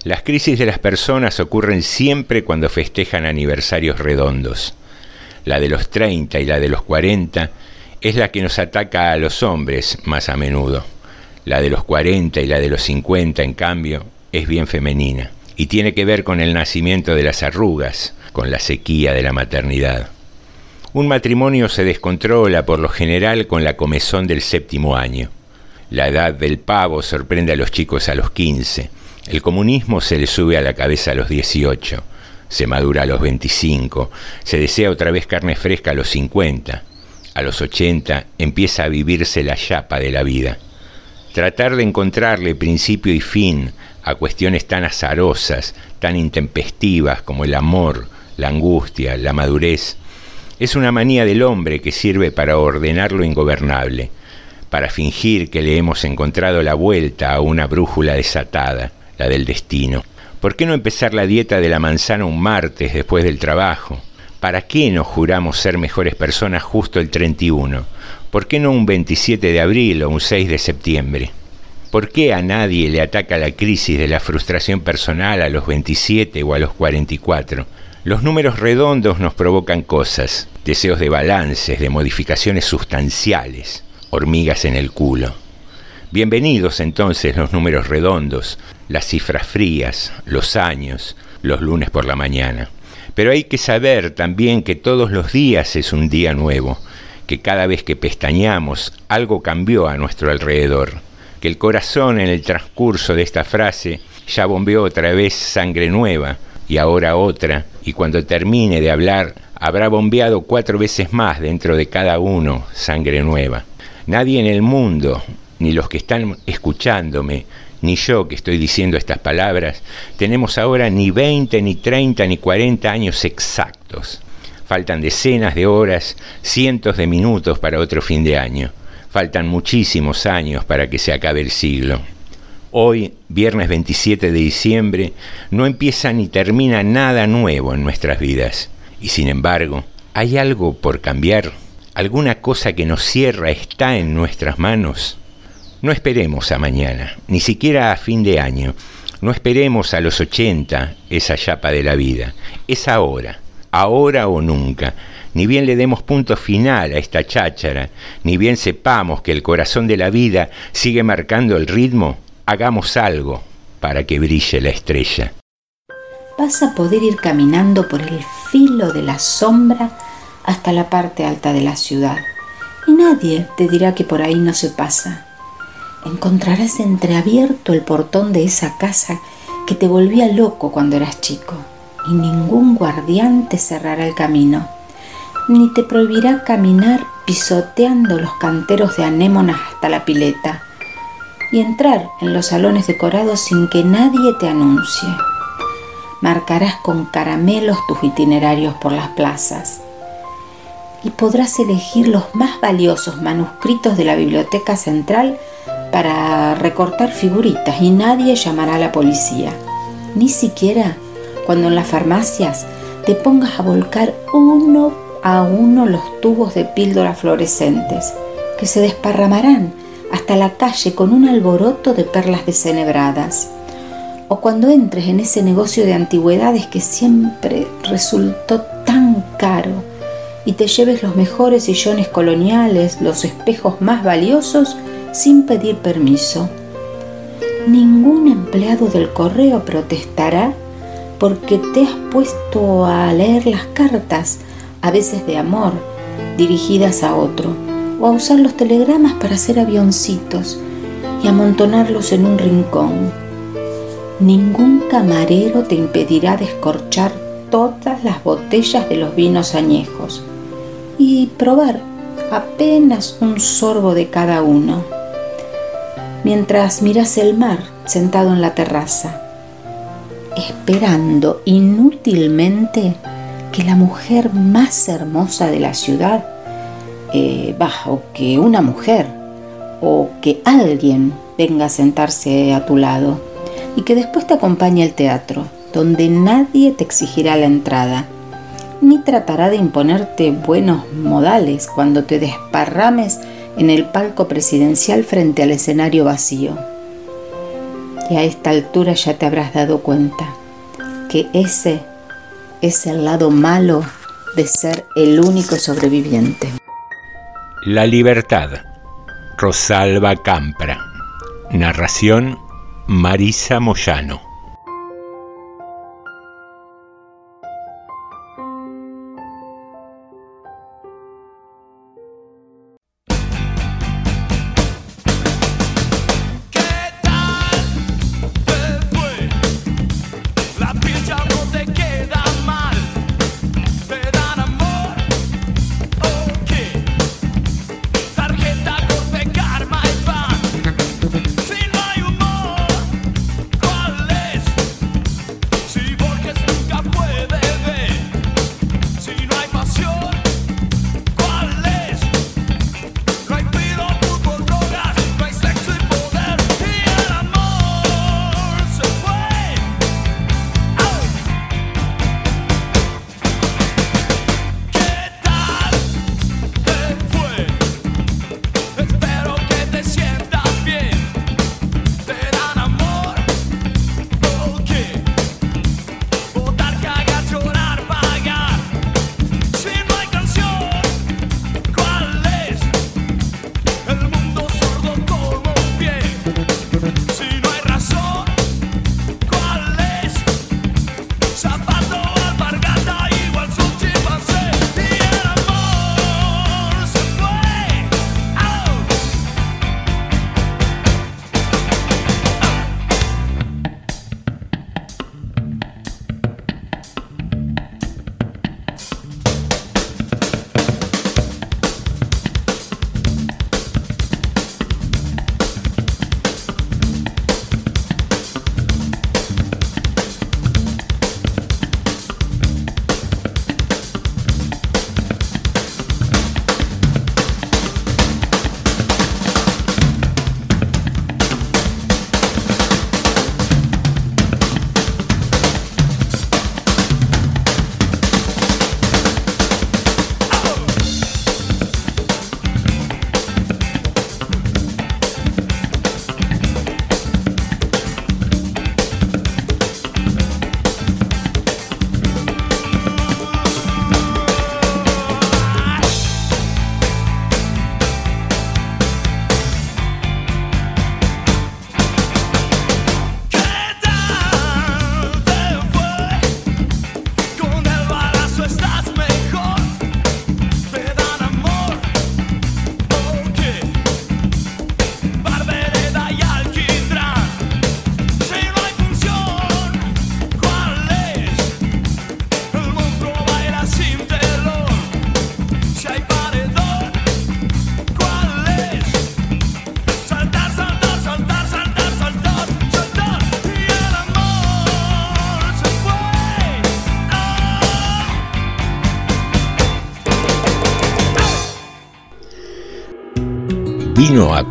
Speaker 2: Las crisis de las personas ocurren siempre cuando festejan aniversarios redondos. La de los 30 y la de los 40 es la que nos ataca a los hombres más a menudo. La de los 40 y la de los 50, en cambio, es bien femenina y tiene que ver con el nacimiento de las arrugas, con la sequía de la maternidad. Un matrimonio se descontrola por lo general con la comezón del séptimo año. La edad del pavo sorprende a los chicos a los 15. El comunismo se le sube a la cabeza a los 18. Se madura a los 25. Se desea otra vez carne fresca a los 50. A los 80 empieza a vivirse la chapa de la vida. Tratar de encontrarle principio y fin a cuestiones tan azarosas, tan intempestivas como el amor, la angustia, la madurez, es una manía del hombre que sirve para ordenar lo ingobernable, para fingir que le hemos encontrado la vuelta a una brújula desatada, la del destino. ¿Por qué no empezar la dieta de la manzana un martes después del trabajo? ¿Para qué nos juramos ser mejores personas justo el 31? ¿Por qué no un 27 de abril o un 6 de septiembre? ¿Por qué a nadie le ataca la crisis de la frustración personal a los 27 o a los 44? Los números redondos nos provocan cosas, deseos de balances, de modificaciones sustanciales, hormigas en el culo. Bienvenidos entonces los números redondos, las cifras frías, los años, los lunes por la mañana. Pero hay que saber también que todos los días es un día nuevo, que cada vez que pestañamos algo cambió a nuestro alrededor, que el corazón en el transcurso de esta frase ya bombeó otra vez sangre nueva, y ahora otra, y cuando termine de hablar habrá bombeado cuatro veces más dentro de cada uno sangre nueva. Nadie en el mundo, ni los que están escuchándome, ni yo que estoy diciendo estas palabras, tenemos ahora ni 20, ni 30, ni 40 años exactos. Faltan decenas de horas, cientos de minutos para otro fin de año. Faltan muchísimos años para que se acabe el siglo. Hoy, viernes 27 de diciembre, no empieza ni termina nada nuevo en nuestras vidas. Y sin embargo, ¿hay algo por cambiar? ¿Alguna cosa que nos cierra está en nuestras manos? No esperemos a mañana, ni siquiera a fin de año. No esperemos a los 80 esa chapa de la vida. Es ahora, ahora o nunca. Ni bien le demos punto final a esta cháchara, ni bien sepamos que el corazón de la vida sigue marcando el ritmo, hagamos algo para que brille la estrella.
Speaker 18: Vas a poder ir caminando por el filo de la sombra hasta la parte alta de la ciudad y nadie te dirá que por ahí no se pasa. Encontrarás entreabierto el portón de esa casa que te volvía loco cuando eras chico y ningún guardián te cerrará el camino. ni te prohibirá caminar pisoteando los canteros de anémonas hasta la pileta y entrar en los salones decorados sin que nadie te anuncie. Marcarás con caramelos tus itinerarios por las plazas y podrás elegir los más valiosos manuscritos de la Biblioteca Central para recortar figuritas y nadie llamará a la policía. Ni siquiera cuando en las farmacias te pongas a volcar uno a uno los tubos de píldoras fluorescentes, que se desparramarán hasta la calle con un alboroto de perlas desenebradas. O cuando entres en ese negocio de antigüedades que siempre resultó tan caro y te lleves los mejores sillones coloniales, los espejos más valiosos, sin pedir permiso. Ningún empleado del correo protestará porque te has puesto a leer las cartas, a veces de amor, dirigidas a otro, o a usar los telegramas para hacer avioncitos y amontonarlos en un rincón. Ningún camarero te impedirá descorchar todas las botellas de los vinos añejos y probar apenas un sorbo de cada uno, mientras miras el mar sentado en la terraza, esperando inútilmente que la mujer más hermosa de la ciudad, eh, o que una mujer, o que alguien venga a sentarse a tu lado y que después te acompañe al teatro, donde nadie te exigirá la entrada, ni tratará de imponerte buenos modales cuando te desparrames en el palco presidencial frente al escenario vacío. Y a esta altura ya te habrás dado cuenta que ese es el lado malo de ser el único sobreviviente.
Speaker 2: La libertad. Rosalba Campra. Narración Marisa Moyano.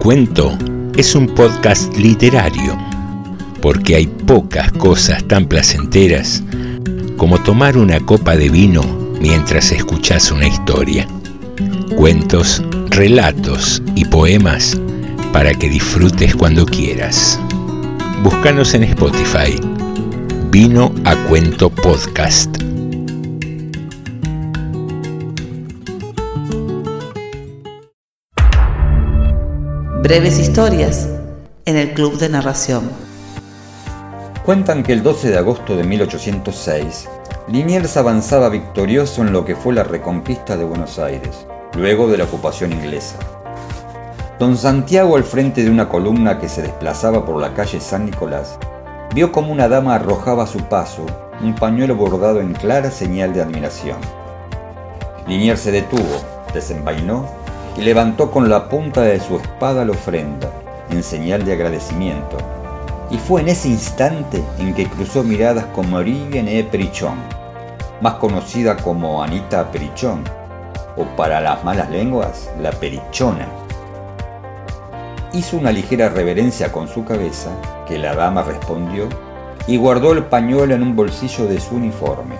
Speaker 2: Cuento es un podcast literario, porque hay pocas cosas tan placenteras como tomar una copa de vino mientras escuchas una historia. Cuentos, relatos y poemas para que disfrutes cuando quieras. Búscanos en Spotify. Vino a Cuento Podcast.
Speaker 11: Breves historias en el Club de Narración.
Speaker 14: Cuentan que el 12 de agosto de 1806, Liniers avanzaba victorioso en lo que fue la reconquista de Buenos Aires, luego de la ocupación inglesa. Don Santiago, al frente de una columna que se desplazaba por la calle San Nicolás, vio como una dama arrojaba a su paso un pañuelo bordado en clara señal de admiración. Liniers se detuvo, desenvainó levantó con la punta de su espada la ofrenda, en señal de agradecimiento. Y fue en ese instante en que cruzó miradas con Marie E. Perichón, más conocida como Anita Perichón, o para las malas lenguas, la Perichona. Hizo una ligera reverencia con su cabeza, que la dama respondió, y guardó el pañuelo en un bolsillo de su uniforme.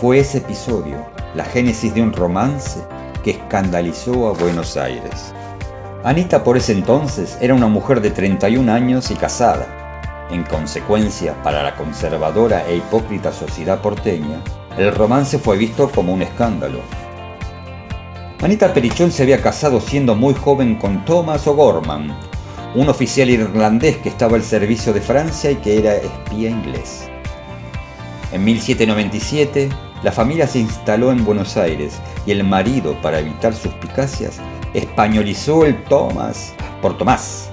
Speaker 14: Fue ese episodio la génesis de un romance que escandalizó a Buenos Aires. Anita por ese entonces era una mujer de 31 años y casada. En consecuencia, para la conservadora e hipócrita sociedad porteña, el romance fue visto como un escándalo. Anita Perichón se había casado siendo muy joven con Thomas O'Gorman, un oficial irlandés que estaba al servicio de Francia y que era espía inglés. En 1797, la familia se instaló en Buenos Aires y el marido, para evitar suspicacias, españolizó el Tomás por Tomás.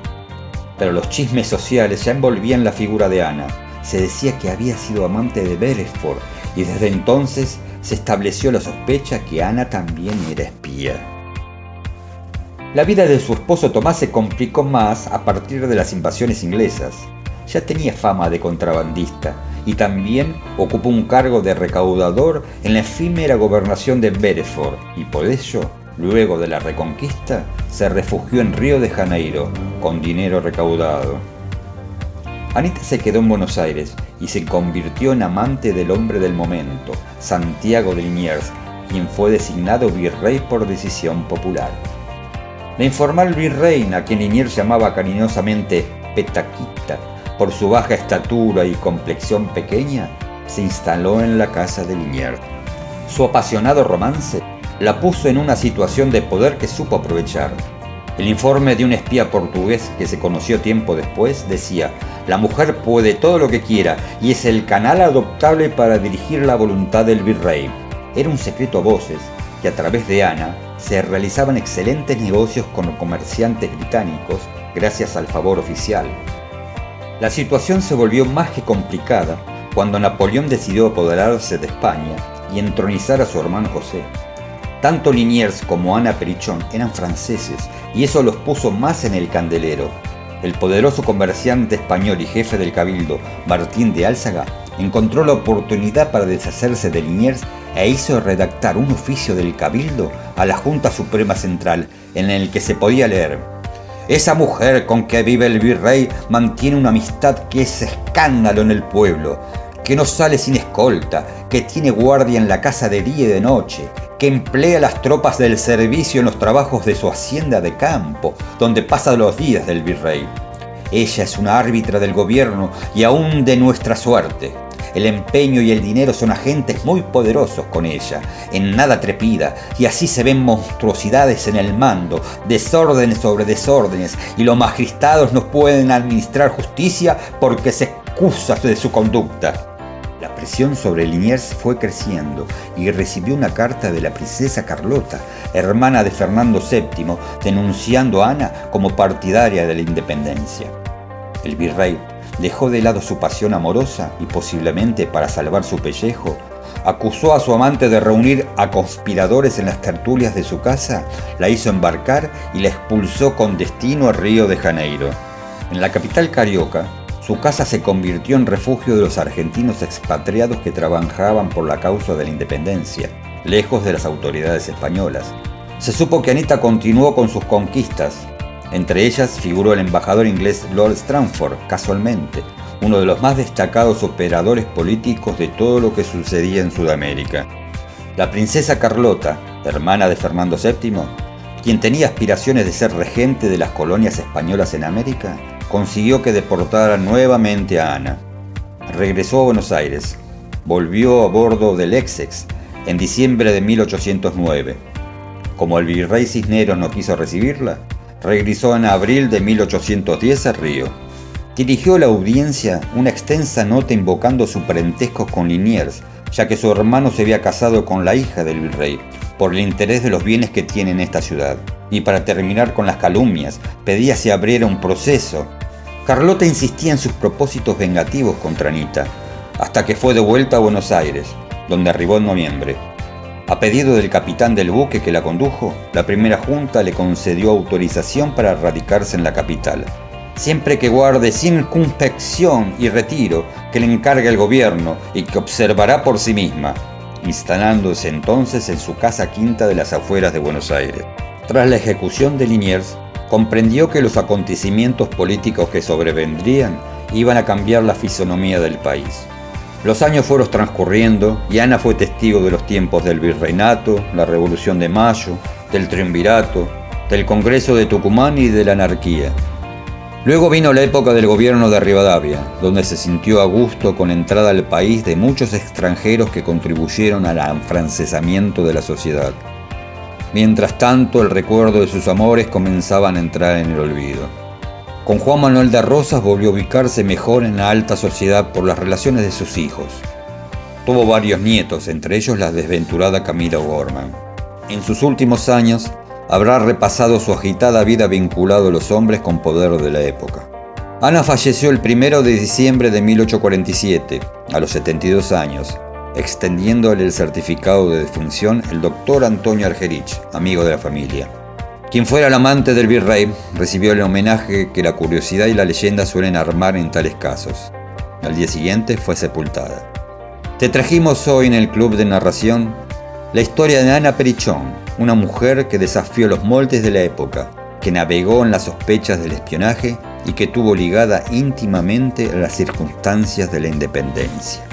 Speaker 14: Pero los chismes sociales ya envolvían la figura de Ana. Se decía que había sido amante de Beresford y desde entonces se estableció la sospecha que Ana también era espía. La vida de su esposo Tomás se complicó más a partir de las invasiones inglesas. Ya tenía fama de contrabandista y también ocupó un cargo de recaudador en la efímera gobernación de Beresford y por ello, luego de la reconquista, se refugió en Río de Janeiro con dinero recaudado. Anita se quedó en Buenos Aires y se convirtió en amante del hombre del momento, Santiago de Liniers, quien fue designado virrey por decisión popular. La informal virrey, a quien Liniers llamaba cariñosamente Petaquita, por su baja estatura y complexión pequeña, se instaló en la casa de Liniers. Su apasionado romance la puso en una situación de poder que supo aprovechar. El informe de un espía portugués que se conoció tiempo después decía, la mujer puede todo lo que quiera y es el canal adoptable para dirigir la voluntad del virrey. Era un secreto a voces que a través de Ana se realizaban excelentes negocios con comerciantes británicos gracias al favor oficial. La situación se volvió más que complicada cuando Napoleón decidió apoderarse de España y entronizar a su hermano José. Tanto Liniers como Ana Perichón eran franceses y eso los puso más en el candelero. El poderoso comerciante español y jefe del cabildo, Martín de Álzaga, encontró la oportunidad para deshacerse de Liniers e hizo redactar un oficio del cabildo a la Junta Suprema Central en el que se podía leer esa mujer con que vive el virrey mantiene una amistad que es escándalo en el pueblo, que no sale sin escolta, que tiene guardia en la casa de día y de noche, que emplea las tropas del servicio en los trabajos de su hacienda de campo, donde pasa los días del virrey. Ella es una árbitra del gobierno y aún de nuestra suerte. El empeño y el dinero son agentes muy poderosos con ella. En nada trepida y así se ven monstruosidades en el mando, desórdenes sobre desórdenes y los magistrados no pueden administrar justicia porque se excusa de su conducta. La presión sobre Liniers fue creciendo y recibió una carta de la princesa Carlota, hermana de Fernando VII, denunciando a Ana como partidaria de la independencia. El virrey dejó de lado su pasión amorosa y posiblemente para salvar su pellejo, acusó a su amante de reunir a conspiradores en las tertulias de su casa, la hizo embarcar y la expulsó con destino a Río de Janeiro. En la capital carioca, su casa se convirtió en refugio de los argentinos expatriados que trabajaban por la causa de la independencia, lejos de las autoridades españolas. Se supo que Anita continuó con sus conquistas. Entre ellas figuró el embajador inglés Lord Stranford, casualmente, uno de los más destacados operadores políticos de todo lo que sucedía en Sudamérica. La princesa Carlota, hermana de Fernando VII, quien tenía aspiraciones de ser regente de las colonias españolas en América, consiguió que deportaran nuevamente a Ana. Regresó a Buenos Aires, volvió a bordo del Essex en diciembre de 1809. Como el virrey Cisneros no quiso recibirla, regresó en abril de 1810 a Río. Dirigió a la audiencia una extensa nota invocando su parentesco con Liniers, ya que su hermano se había casado con la hija del virrey, por el interés de los bienes que tiene en esta ciudad. Y para terminar con las calumnias, pedía se abriera un proceso. Carlota insistía en sus propósitos vengativos contra Anita, hasta que fue de vuelta a Buenos Aires, donde arribó en noviembre. A pedido del capitán del buque que la condujo, la primera junta le concedió autorización para radicarse en la capital, siempre que guarde circunspección y retiro que le encargue el gobierno y que observará por sí misma, instalándose entonces en su casa quinta de las afueras de Buenos Aires. Tras la ejecución de Liniers, comprendió que los acontecimientos políticos que sobrevendrían iban a cambiar la fisonomía del país. Los años fueron transcurriendo y Ana fue testigo de los tiempos del virreinato, la Revolución de Mayo, del triunvirato, del Congreso de Tucumán y de la anarquía. Luego vino la época del gobierno de Rivadavia, donde se sintió a gusto con entrada al país de muchos extranjeros que contribuyeron al afrancesamiento de la sociedad. Mientras tanto, el recuerdo de sus amores comenzaban a entrar en el olvido. Con Juan Manuel de Rosas volvió a ubicarse mejor en la alta sociedad por las relaciones de sus hijos. Tuvo varios nietos, entre ellos la desventurada Camila O'Gorman. En sus últimos años habrá repasado su agitada vida vinculado a los hombres con poder de la época. Ana falleció el 1 de diciembre de 1847, a los 72 años, extendiéndole el certificado de defunción el doctor Antonio Argerich, amigo de la familia. Quien fuera el amante del virrey recibió el homenaje que la curiosidad y la leyenda suelen armar en tales casos. Al día siguiente fue sepultada. Te trajimos hoy en el club de narración la historia de Ana Perichón, una mujer que desafió los moldes de la época, que navegó en las sospechas del espionaje y que tuvo ligada íntimamente a las circunstancias de la independencia.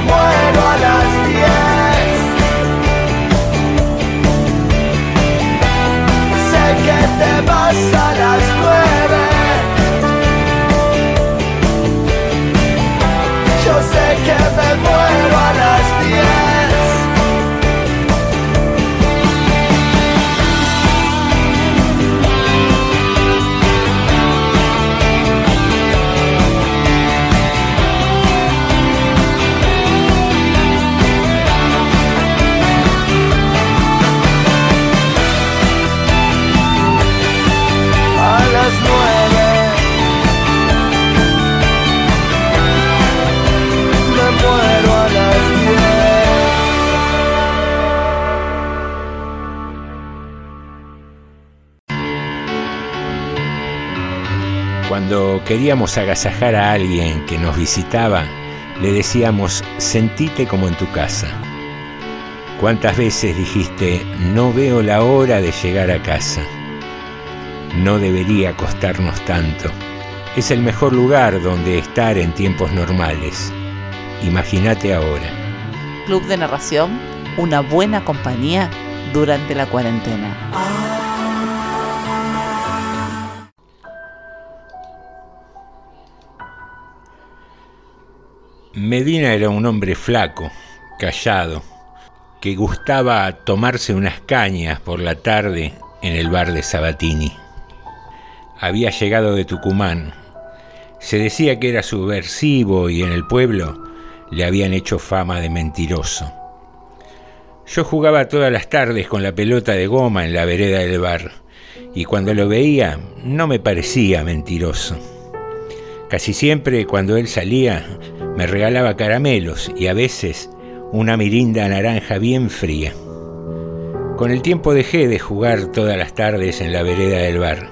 Speaker 23: Muero a las diez. Sé que te vas a las
Speaker 2: Cuando queríamos agasajar a alguien que nos visitaba, le decíamos, sentite como en tu casa. ¿Cuántas veces dijiste, no veo la hora de llegar a casa? No debería costarnos tanto. Es el mejor lugar donde estar en tiempos normales. Imagínate ahora.
Speaker 11: Club de Narración, una buena compañía durante la cuarentena.
Speaker 2: Medina era un hombre flaco, callado, que gustaba tomarse unas cañas por la tarde en el bar de Sabatini. Había llegado de Tucumán. Se decía que era subversivo y en el pueblo le habían hecho fama de mentiroso. Yo jugaba todas las tardes con la pelota de goma en la vereda del bar y cuando lo veía no me parecía mentiroso. Casi siempre cuando él salía me regalaba caramelos y a veces una mirinda naranja bien fría. Con el tiempo dejé de jugar todas las tardes en la vereda del bar,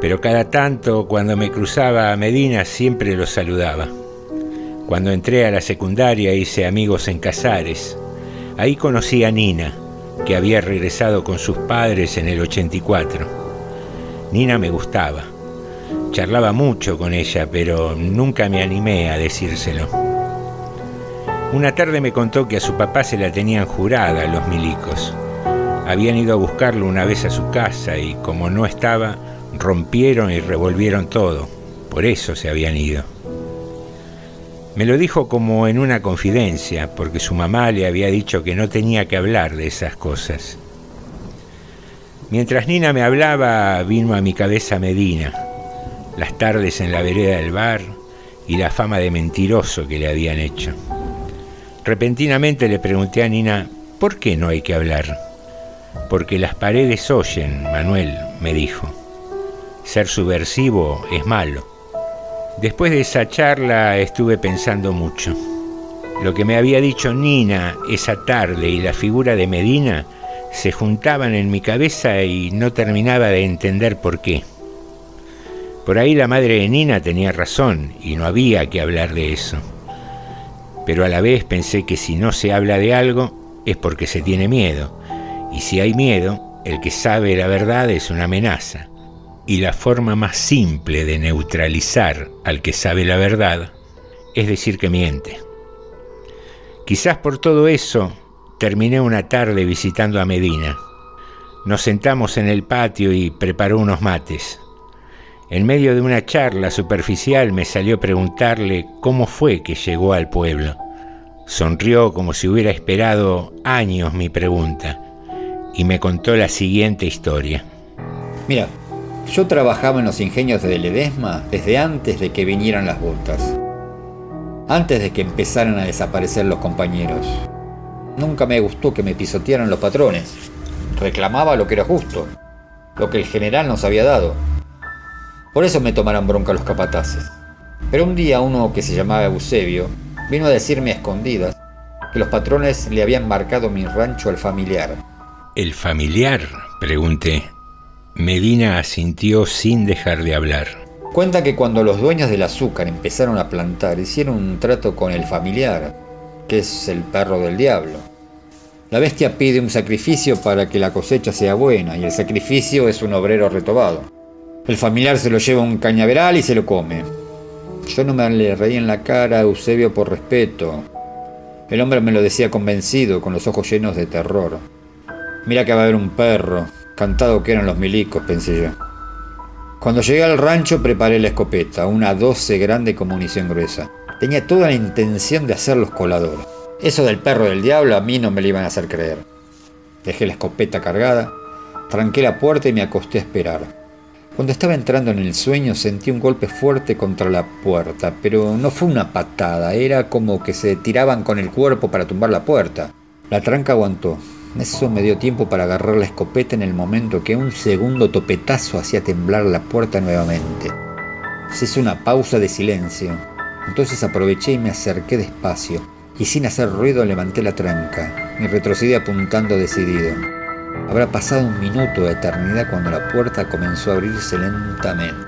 Speaker 2: pero cada tanto cuando me cruzaba a Medina siempre lo saludaba. Cuando entré a la secundaria hice amigos en Casares. Ahí conocí a Nina, que había regresado con sus padres en el 84. Nina me gustaba. Charlaba mucho con ella, pero nunca me animé a decírselo. Una tarde me contó que a su papá se la tenían jurada los milicos. Habían ido a buscarlo una vez a su casa y como no estaba, rompieron y revolvieron todo. Por eso se habían ido. Me lo dijo como en una confidencia, porque su mamá le había dicho que no tenía que hablar de esas cosas. Mientras Nina me hablaba, vino a mi cabeza Medina, las tardes en la vereda del bar y la fama de mentiroso que le habían hecho. Repentinamente le pregunté a Nina, ¿por qué no hay que hablar? Porque las paredes oyen, Manuel, me dijo. Ser subversivo es malo. Después de esa charla estuve pensando mucho. Lo que me había dicho Nina esa tarde y la figura de Medina se juntaban en mi cabeza y no terminaba de entender por qué. Por ahí la madre de Nina tenía razón y no había que hablar de eso. Pero a la vez pensé que si no se habla de algo es porque se tiene miedo. Y si hay miedo, el que sabe la verdad es una amenaza. Y la forma más simple de neutralizar al que sabe la verdad es decir que miente. Quizás por todo eso terminé una tarde visitando a Medina. Nos sentamos en el patio y preparó unos mates. En medio de una charla superficial me salió preguntarle cómo fue que llegó al pueblo. Sonrió como si hubiera esperado años mi pregunta y me contó la siguiente historia.
Speaker 14: Mira, yo trabajaba en los ingenios de Ledesma desde antes de que vinieran las botas. Antes de que empezaran a desaparecer los compañeros. Nunca me gustó que me pisotearan los patrones. Reclamaba lo que era justo, lo que el general nos había dado. Por eso me tomaron bronca los capataces. Pero un día uno que se llamaba Eusebio vino a decirme a escondidas que los patrones le habían marcado mi rancho al familiar.
Speaker 2: ¿El familiar? pregunté. Medina asintió sin dejar de hablar.
Speaker 14: Cuenta que cuando los dueños del azúcar empezaron a plantar, hicieron un trato con el familiar, que es el perro del diablo. La bestia pide un sacrificio para que la cosecha sea buena, y el sacrificio es un obrero retobado. El familiar se lo lleva un cañaveral y se lo come. Yo no me le reí en la cara a Eusebio por respeto, El hombre me lo decía convencido, con los ojos llenos de terror. Mira que va a haber un perro, cantado que eran los milicos, pensé yo. Cuando llegué al rancho preparé la escopeta, una 12 grande con munición gruesa. Tenía toda la intención de hacer los coladores. Eso del perro del diablo a mí no me lo iban a hacer creer. Dejé la escopeta cargada, tranqué la puerta y me acosté a esperar. Cuando estaba entrando en el sueño sentí un golpe fuerte contra la puerta, pero no fue una patada, era como que se tiraban con el cuerpo para tumbar la puerta. La tranca aguantó, eso me dio tiempo para agarrar la escopeta en el momento que un segundo topetazo hacía temblar la puerta nuevamente. Se hizo una pausa de silencio. Entonces aproveché y me acerqué despacio, y sin hacer ruido levanté la tranca y retrocedí apuntando decidido. Habrá pasado un minuto de eternidad cuando la puerta comenzó a abrirse lentamente.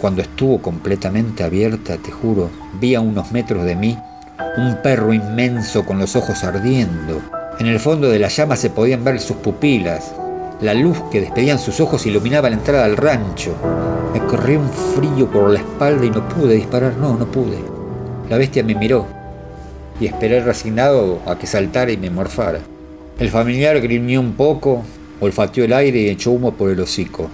Speaker 14: Cuando estuvo completamente abierta, te juro, vi a unos metros de mí un perro inmenso con los ojos ardiendo, en el fondo de la llama se podían ver sus pupilas. La luz que despedían sus ojos iluminaba la entrada al rancho. Me corrió un frío por la espalda y no pude disparar, no, no pude. La bestia me miró y esperé resignado a que saltara y me morfara. El familiar grimió un poco, olfateó el aire y echó humo por el hocico.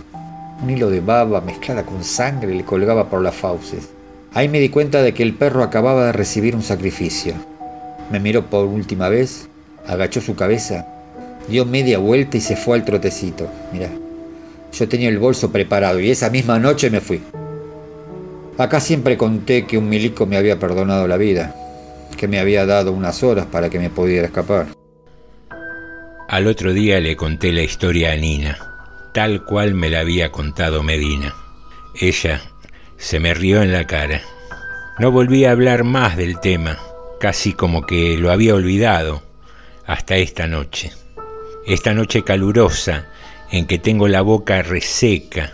Speaker 14: Un hilo de baba mezclada con sangre le colgaba por las fauces. Ahí me di cuenta de que el perro acababa de recibir un sacrificio. Me miró por última vez agachó su cabeza, dio media vuelta y se fue al trotecito. Mira, yo tenía el bolso preparado y esa misma noche me fui. Acá siempre conté que un milico me había perdonado la vida, que me había dado unas horas para que me pudiera escapar.
Speaker 2: Al otro día le conté la historia a Nina, tal cual me la había contado Medina. Ella se me rió en la cara. No volví a hablar más del tema, casi como que lo había olvidado hasta esta noche. Esta noche calurosa en que tengo la boca reseca.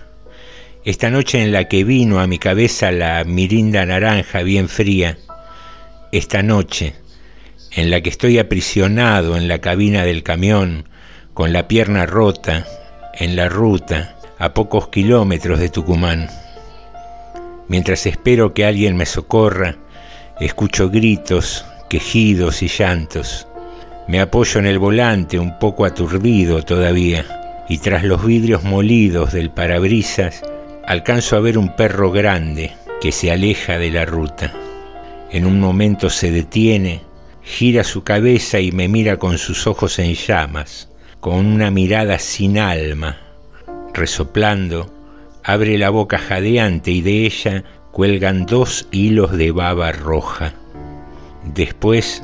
Speaker 2: Esta noche en la que vino a mi cabeza la mirinda naranja bien fría. Esta noche en la que estoy aprisionado en la cabina del camión con la pierna rota en la ruta a pocos kilómetros de Tucumán. Mientras espero que alguien me socorra, escucho gritos, quejidos y llantos. Me apoyo en el volante un poco aturdido todavía y tras los vidrios molidos del parabrisas alcanzo a ver un perro grande que se aleja de la ruta. En un momento se detiene, gira su cabeza y me mira con sus ojos en llamas, con una mirada sin alma. Resoplando, abre la boca jadeante y de ella cuelgan dos hilos de baba roja. Después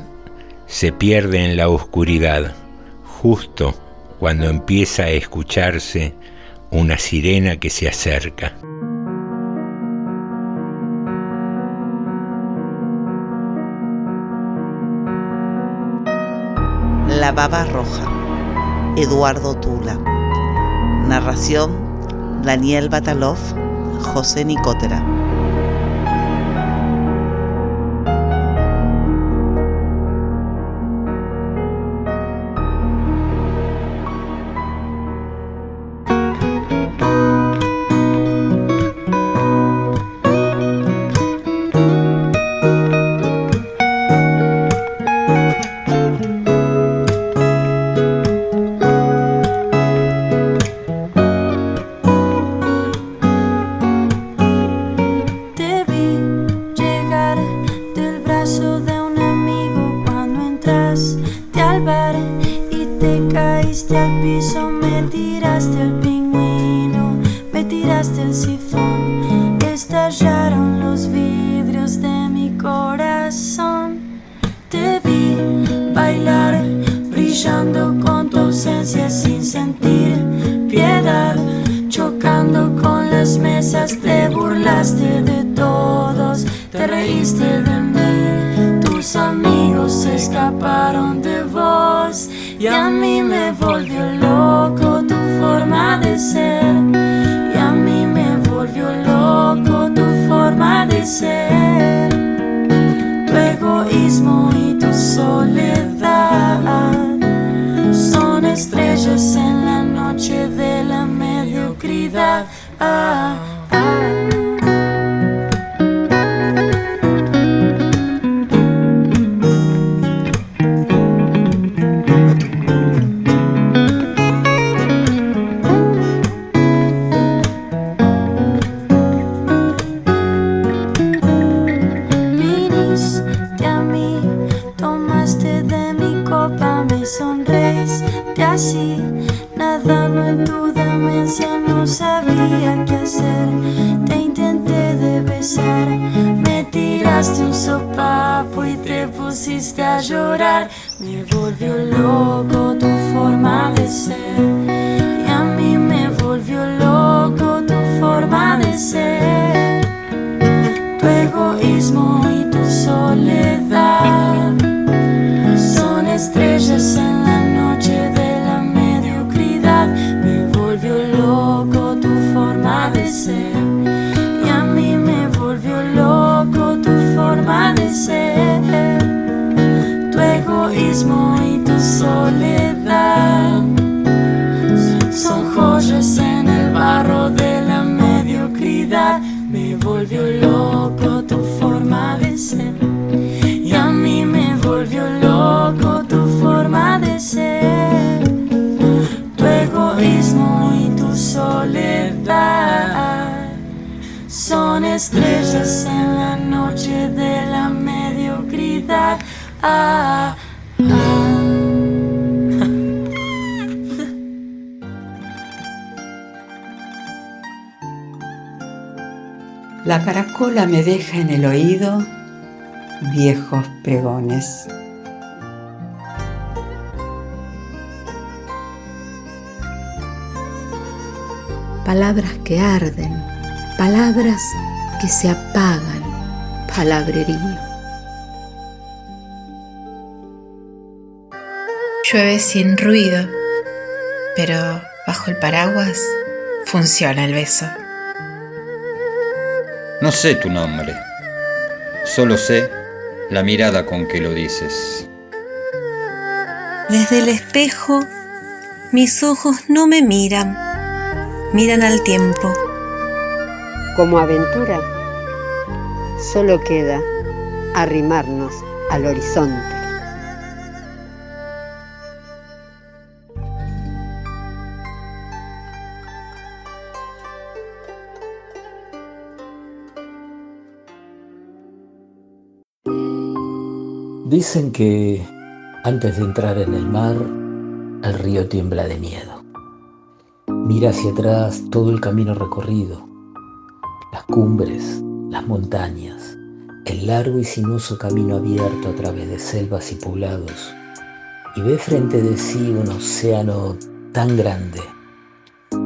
Speaker 2: se pierde en la oscuridad, justo cuando empieza a escucharse una sirena que se acerca.
Speaker 11: La baba roja, Eduardo Tula. Narración, Daniel Batalov, José Nicotera.
Speaker 24: La
Speaker 19: caracola me deja en el oído viejos pregones.
Speaker 18: Palabras que arden, palabras que se apagan, palabrerío.
Speaker 25: Llueve sin ruido, pero bajo el paraguas funciona el beso.
Speaker 14: No sé tu nombre, solo sé la mirada con que lo dices.
Speaker 26: Desde el espejo, mis ojos no me miran, miran al tiempo.
Speaker 27: Como aventura, solo queda arrimarnos al horizonte.
Speaker 12: Dicen que antes de entrar en el mar, el río tiembla de miedo. Mira hacia atrás todo el camino recorrido, las cumbres, las montañas, el largo y sinuoso camino abierto a través de selvas y poblados, y ve frente de sí un océano tan grande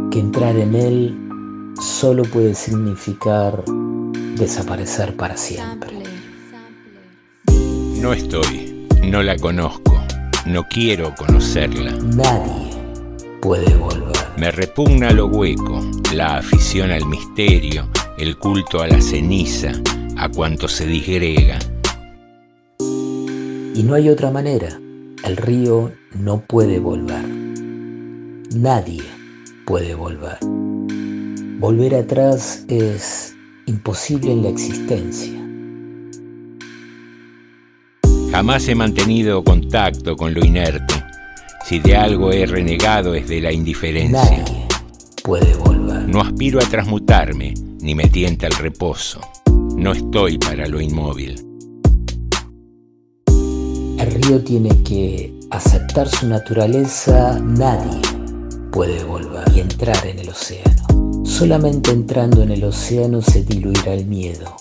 Speaker 12: que entrar en él solo puede significar desaparecer para siempre.
Speaker 2: No estoy, no la conozco, no quiero conocerla.
Speaker 12: Nadie puede volver.
Speaker 2: Me repugna lo hueco, la afición al misterio, el culto a la ceniza, a cuanto se disgrega.
Speaker 12: Y no hay otra manera. El río no puede volver. Nadie puede volver. Volver atrás es imposible en la existencia.
Speaker 2: Jamás he mantenido contacto con lo inerte. Si de algo he renegado es de la indiferencia.
Speaker 12: Nadie puede volver.
Speaker 2: No aspiro a transmutarme, ni me tienta el reposo. No estoy para lo inmóvil.
Speaker 12: El río tiene que aceptar su naturaleza. Nadie puede volver y entrar en el océano. Solamente entrando en el océano se diluirá el miedo.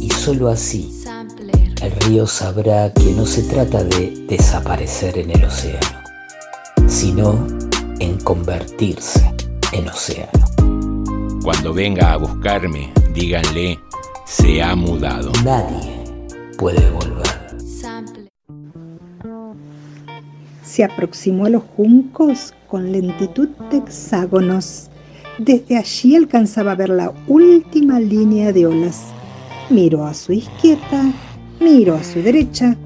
Speaker 12: Y solo así el río sabrá que no se trata de desaparecer en el océano, sino en convertirse en océano.
Speaker 2: Cuando venga a buscarme, díganle, se ha mudado.
Speaker 12: Nadie puede volver.
Speaker 28: Se aproximó a los juncos con lentitud de hexágonos. Desde allí alcanzaba a ver la última línea de olas. Miró a su izquierda, miró a su derecha.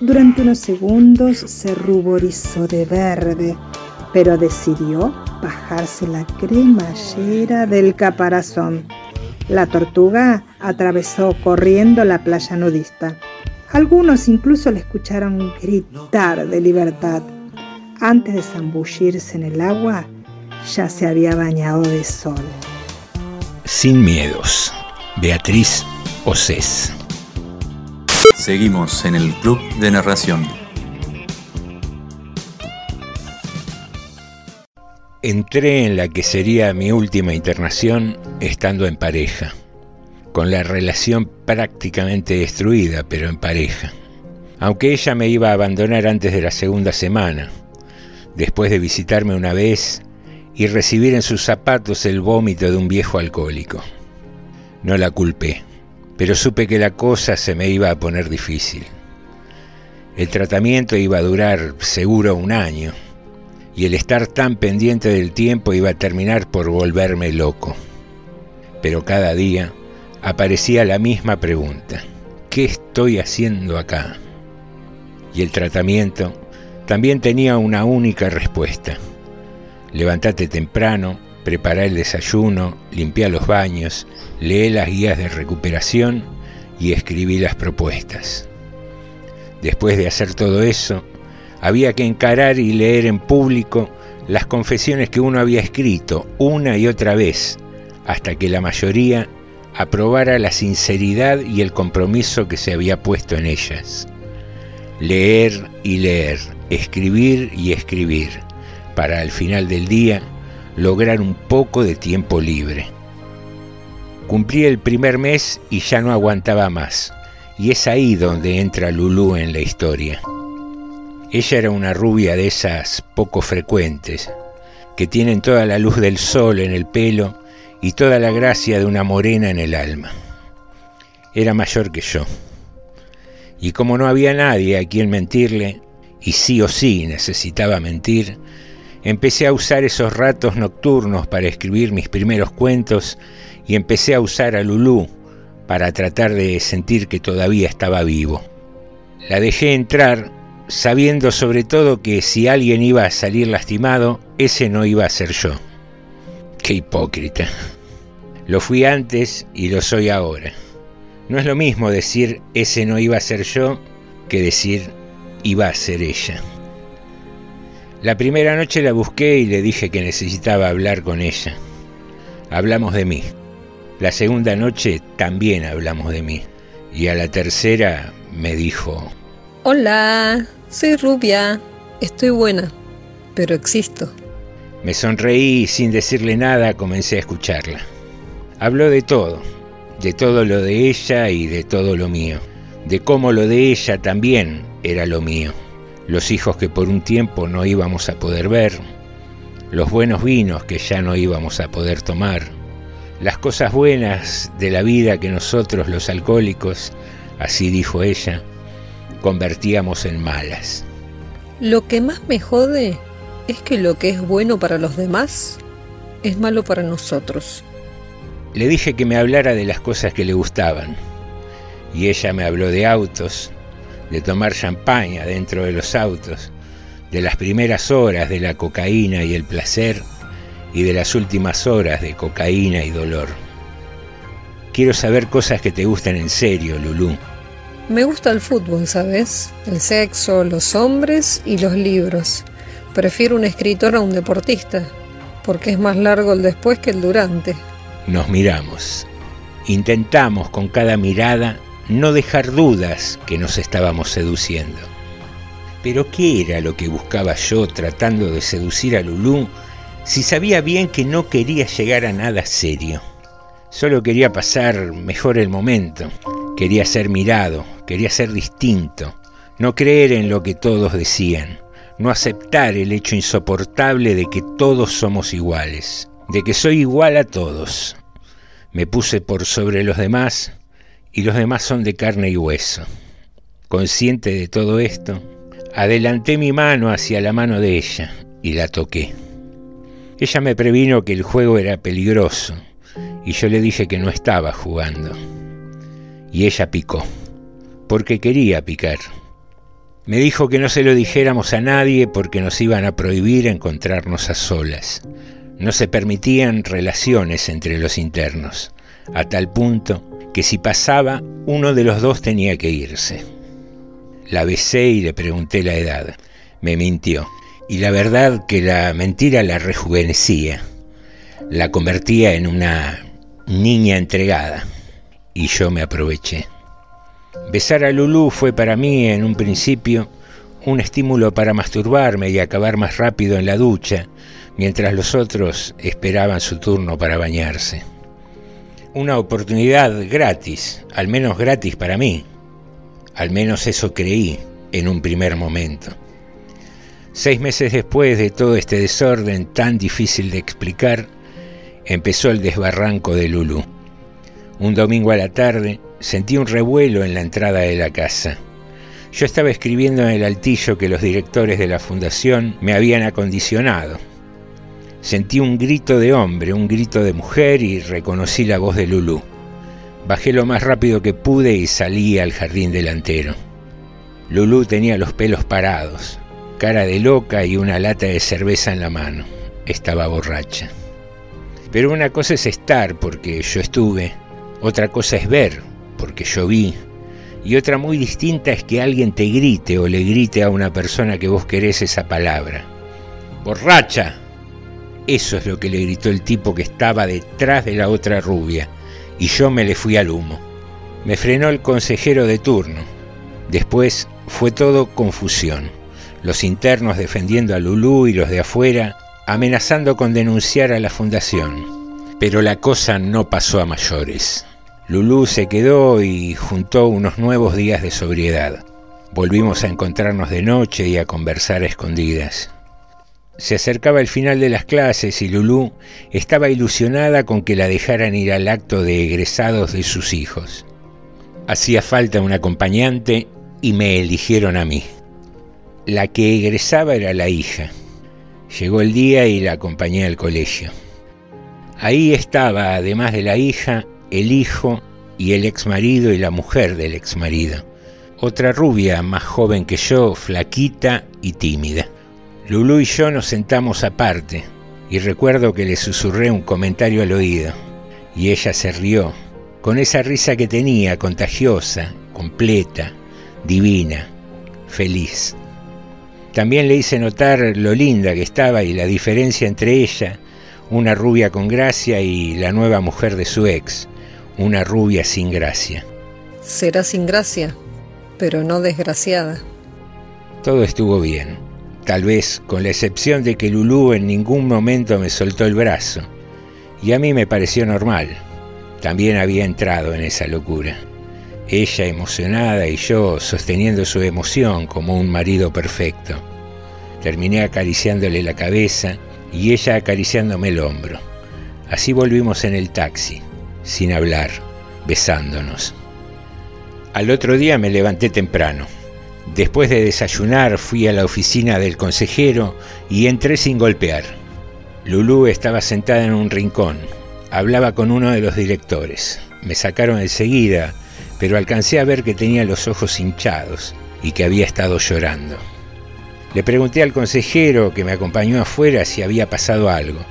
Speaker 28: Durante unos segundos se ruborizó de verde, pero decidió bajarse la cremallera del caparazón. La tortuga atravesó corriendo la playa nudista. Algunos incluso le escucharon gritar de libertad. Antes de zambullirse en el agua, ya se había bañado de sol.
Speaker 2: Sin miedos. Beatriz Océs.
Speaker 17: Seguimos en el Club de Narración.
Speaker 2: entré en la que sería mi última internación estando en pareja, con la relación prácticamente destruida, pero en pareja. Aunque ella me iba a abandonar antes de la segunda semana, después de visitarme una vez y recibir en sus zapatos el vómito de un viejo alcohólico. No la culpé, pero supe que la cosa se me iba a poner difícil. El tratamiento iba a durar seguro un año y el estar tan pendiente del tiempo iba a terminar por volverme loco. Pero cada día aparecía la misma pregunta. ¿Qué estoy haciendo acá? Y el tratamiento también tenía una única respuesta. Levantate temprano, prepara el desayuno, limpia los baños, lee las guías de recuperación y escribí las propuestas. Después de hacer todo eso, había que encarar y leer en público las confesiones que uno había escrito una y otra vez, hasta que la mayoría aprobara la sinceridad y el compromiso que se había puesto en ellas. Leer y leer, escribir y escribir, para al final del día lograr un poco de tiempo libre. Cumplí el primer mes y ya no aguantaba más, y es ahí donde entra Lulú en la historia. Ella era una rubia de esas poco frecuentes, que tienen toda la luz del sol en el pelo y toda la gracia de una morena en el alma. Era mayor que yo. Y como no había nadie a quien mentirle, y sí o sí necesitaba mentir, empecé a usar esos ratos nocturnos para escribir mis primeros cuentos y empecé a usar a Lulú para tratar de sentir que todavía estaba vivo. La dejé entrar sabiendo sobre todo que si alguien iba a salir lastimado, ese no iba a ser yo. Qué hipócrita. Lo fui antes y lo soy ahora. No es lo mismo decir ese no iba a ser yo que decir iba a ser ella. La primera noche la busqué y le dije que necesitaba hablar con ella. Hablamos de mí. La segunda noche también hablamos de mí. Y a la tercera me dijo,
Speaker 29: Hola, soy rubia, estoy buena, pero existo.
Speaker 2: Me sonreí y sin decirle nada comencé a escucharla. Habló de todo, de todo lo de ella y de todo lo mío, de cómo lo de ella también era lo mío, los hijos que por un tiempo no íbamos a poder ver, los buenos vinos que ya no íbamos a poder tomar, las cosas buenas de la vida que nosotros los alcohólicos, así dijo ella, convertíamos en malas.
Speaker 29: Lo que más me jode es que lo que es bueno para los demás es malo para nosotros.
Speaker 2: Le dije que me hablara de las cosas que le gustaban, y ella me habló de autos, de tomar champaña dentro de los autos, de las primeras horas de la cocaína y el placer, y de las últimas horas de cocaína y dolor. Quiero saber cosas que te gustan en serio, Lulú.
Speaker 29: Me gusta el fútbol, ¿sabes? El sexo, los hombres y los libros. Prefiero un escritor a un deportista, porque es más largo el después que el durante.
Speaker 2: Nos miramos. Intentamos con cada mirada no dejar dudas que nos estábamos seduciendo. Pero ¿qué era lo que buscaba yo tratando de seducir a Lulú si sabía bien que no quería llegar a nada serio? Solo quería pasar mejor el momento, quería ser mirado, quería ser distinto, no creer en lo que todos decían, no aceptar el hecho insoportable de que todos somos iguales, de que soy igual a todos. Me puse por sobre los demás y los demás son de carne y hueso. Consciente de todo esto, adelanté mi mano hacia la mano de ella y la toqué. Ella me previno que el juego era peligroso y yo le dije que no estaba jugando. Y ella picó, porque quería picar. Me dijo que no se lo dijéramos a nadie porque nos iban a prohibir encontrarnos a solas. No se permitían relaciones entre los internos, a tal punto que si pasaba, uno de los dos tenía que irse. La besé y le pregunté la edad. Me mintió. Y la verdad que la mentira la rejuvenecía, la convertía en una niña entregada, y yo me aproveché. Besar a Lulú fue para mí en un principio un estímulo para masturbarme y acabar más rápido en la ducha, mientras los otros esperaban su turno para bañarse. Una oportunidad gratis, al menos gratis para mí. Al menos eso creí en un primer momento. Seis meses después de todo este desorden tan difícil de explicar, empezó el desbarranco de Lulu. Un domingo a la tarde sentí un revuelo en la entrada de la casa. Yo estaba escribiendo en el altillo que los directores de la fundación me habían acondicionado. Sentí un grito de hombre, un grito de mujer y reconocí la voz de Lulú. Bajé lo más rápido que pude y salí al jardín delantero. Lulú tenía los pelos parados, cara de loca y una lata de cerveza en la mano. Estaba borracha. Pero una cosa es estar porque yo estuve, otra cosa es ver porque yo vi, y otra muy distinta es que alguien te grite o le grite a una persona que vos querés esa palabra. ¡Borracha! Eso es lo que le gritó el tipo que estaba detrás de la otra rubia, y yo me le fui al humo. Me frenó el consejero de turno. Después fue todo confusión. Los internos defendiendo a Lulú y los de afuera amenazando con denunciar a la fundación. Pero la cosa no pasó a mayores. Lulú se quedó y juntó unos nuevos días de sobriedad. Volvimos a encontrarnos de noche y a conversar a escondidas. Se acercaba el final de las clases y Lulú estaba ilusionada con que la dejaran ir al acto de egresados de sus hijos. Hacía falta un acompañante y me eligieron a mí. La que egresaba era la hija. Llegó el día y la acompañé al colegio. Ahí estaba, además de la hija, el hijo y el ex marido y la mujer del ex marido. Otra rubia más joven que yo, flaquita y tímida. Lulú y yo nos sentamos aparte y recuerdo que le susurré un comentario al oído y ella se rió, con esa risa que tenía, contagiosa, completa, divina, feliz. También le hice notar lo linda que estaba y la diferencia entre ella, una rubia con gracia, y la nueva mujer de su ex, una rubia sin gracia.
Speaker 29: Será sin gracia, pero no desgraciada.
Speaker 2: Todo estuvo bien, tal vez con la excepción de que Lulú en ningún momento me soltó el brazo, y a mí me pareció normal. También había entrado en esa locura. Ella emocionada y yo sosteniendo su emoción como un marido perfecto. Terminé acariciándole la cabeza y ella acariciándome el hombro. Así volvimos en el taxi sin hablar, besándonos. Al otro día me levanté temprano. Después de desayunar fui a la oficina del consejero y entré sin golpear. Lulú estaba sentada en un rincón. Hablaba con uno de los directores. Me sacaron enseguida, pero alcancé a ver que tenía los ojos hinchados y que había estado llorando. Le pregunté al consejero que me acompañó afuera si había pasado algo.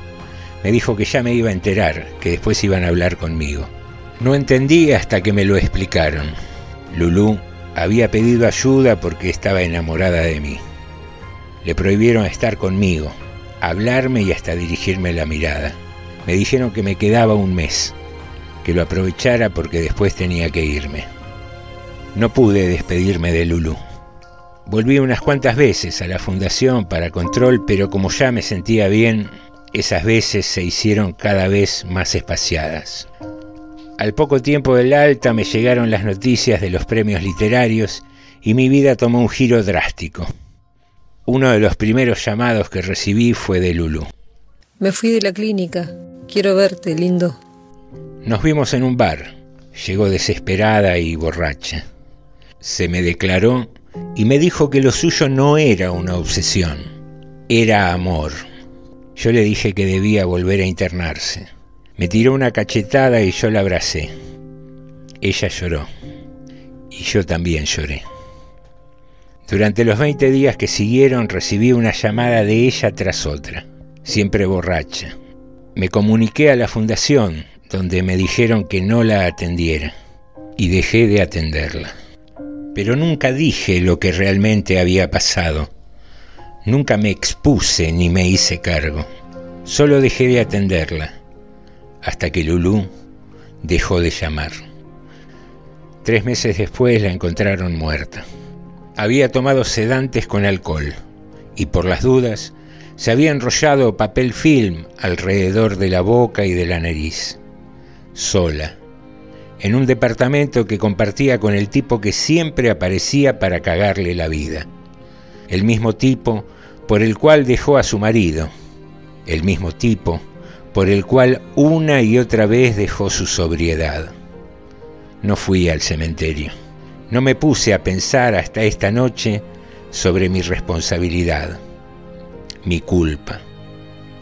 Speaker 2: Me dijo que ya me iba a enterar, que después iban a hablar conmigo. No entendí hasta que me lo explicaron. Lulú había pedido ayuda porque estaba enamorada de mí. Le prohibieron estar conmigo, hablarme y hasta dirigirme la mirada. Me dijeron que me quedaba un mes, que lo aprovechara porque después tenía que irme. No pude despedirme de Lulú. Volví unas cuantas veces a la fundación para control, pero como ya me sentía bien, esas veces se hicieron cada vez más espaciadas. Al poco tiempo del alta me llegaron las noticias de los premios literarios y mi vida tomó un giro drástico. Uno de los primeros llamados que recibí fue de Lulu.
Speaker 29: Me fui de la clínica. Quiero verte, lindo.
Speaker 2: Nos vimos en un bar. Llegó desesperada y borracha. Se me declaró y me dijo que lo suyo no era una obsesión, era amor. Yo le dije que debía volver a internarse. Me tiró una cachetada y yo la abracé. Ella lloró. Y yo también lloré. Durante los 20 días que siguieron recibí una llamada de ella tras otra, siempre borracha. Me comuniqué a la fundación, donde me dijeron que no la atendiera, y dejé de atenderla. Pero nunca dije lo que realmente había pasado Nunca me expuse ni me hice cargo. Solo dejé de atenderla hasta que Lulú dejó de llamar. Tres meses después la encontraron muerta. había tomado sedantes con alcohol y por las dudas se había enrollado papel film alrededor de la boca y de la nariz, sola, en un departamento que compartía con el tipo que siempre aparecía para cagarle la vida, el mismo tipo por el cual dejó a su marido, el mismo tipo por el cual una y otra vez dejó su sobriedad. No fui al cementerio. No me puse a pensar hasta esta noche sobre mi responsabilidad, mi culpa,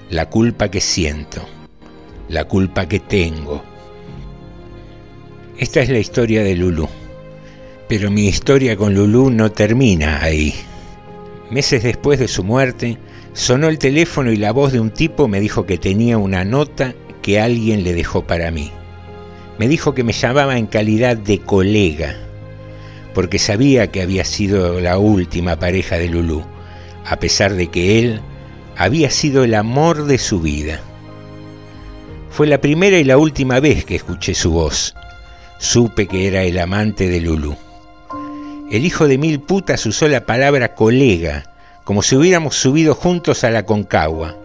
Speaker 2: la culpa que siento, la culpa que tengo. Esta es la historia de Lulú, pero mi historia con Lulú no termina ahí. Meses después de su muerte, sonó el teléfono y la voz de un tipo me dijo que tenía una nota que alguien le dejó para mí. Me dijo que me llamaba en calidad de colega, porque sabía que había sido la última pareja de Lulú, a pesar de que él había sido el amor de su vida. Fue la primera y la última vez que escuché su voz. Supe que era el amante de Lulú. El hijo de mil putas usó la palabra colega, como si hubiéramos subido juntos a la concagua.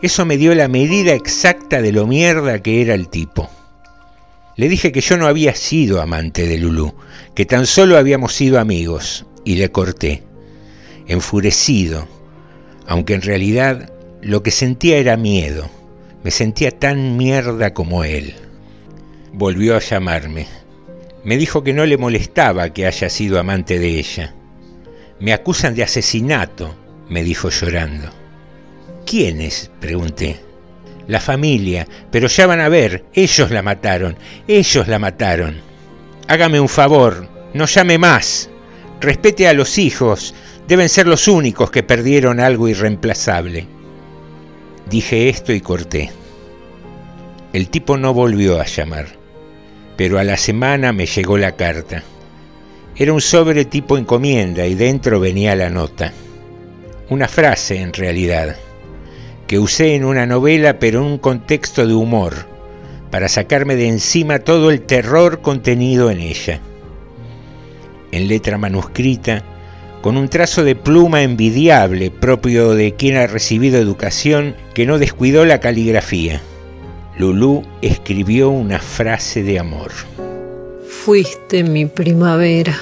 Speaker 2: Eso me dio la medida exacta de lo mierda que era el tipo. Le dije que yo no había sido amante de Lulú, que tan solo habíamos sido amigos, y le corté, enfurecido, aunque en realidad lo que sentía era miedo. Me sentía tan mierda como él. Volvió a llamarme. Me dijo que no le molestaba que haya sido amante de ella. Me acusan de asesinato, me dijo llorando. ¿Quiénes? pregunté. La familia, pero ya van a ver, ellos la mataron, ellos la mataron. Hágame un favor, no llame más. Respete a los hijos, deben ser los únicos que perdieron algo irreemplazable. Dije esto y corté. El tipo no volvió a llamar pero a la semana me llegó la carta. Era un sobre tipo encomienda y dentro venía la nota. Una frase en realidad, que usé en una novela pero en un contexto de humor, para sacarme de encima todo el terror contenido en ella. En letra manuscrita, con un trazo de pluma envidiable propio de quien ha recibido educación que no descuidó la caligrafía. Lulú escribió una frase de amor.
Speaker 29: Fuiste mi primavera.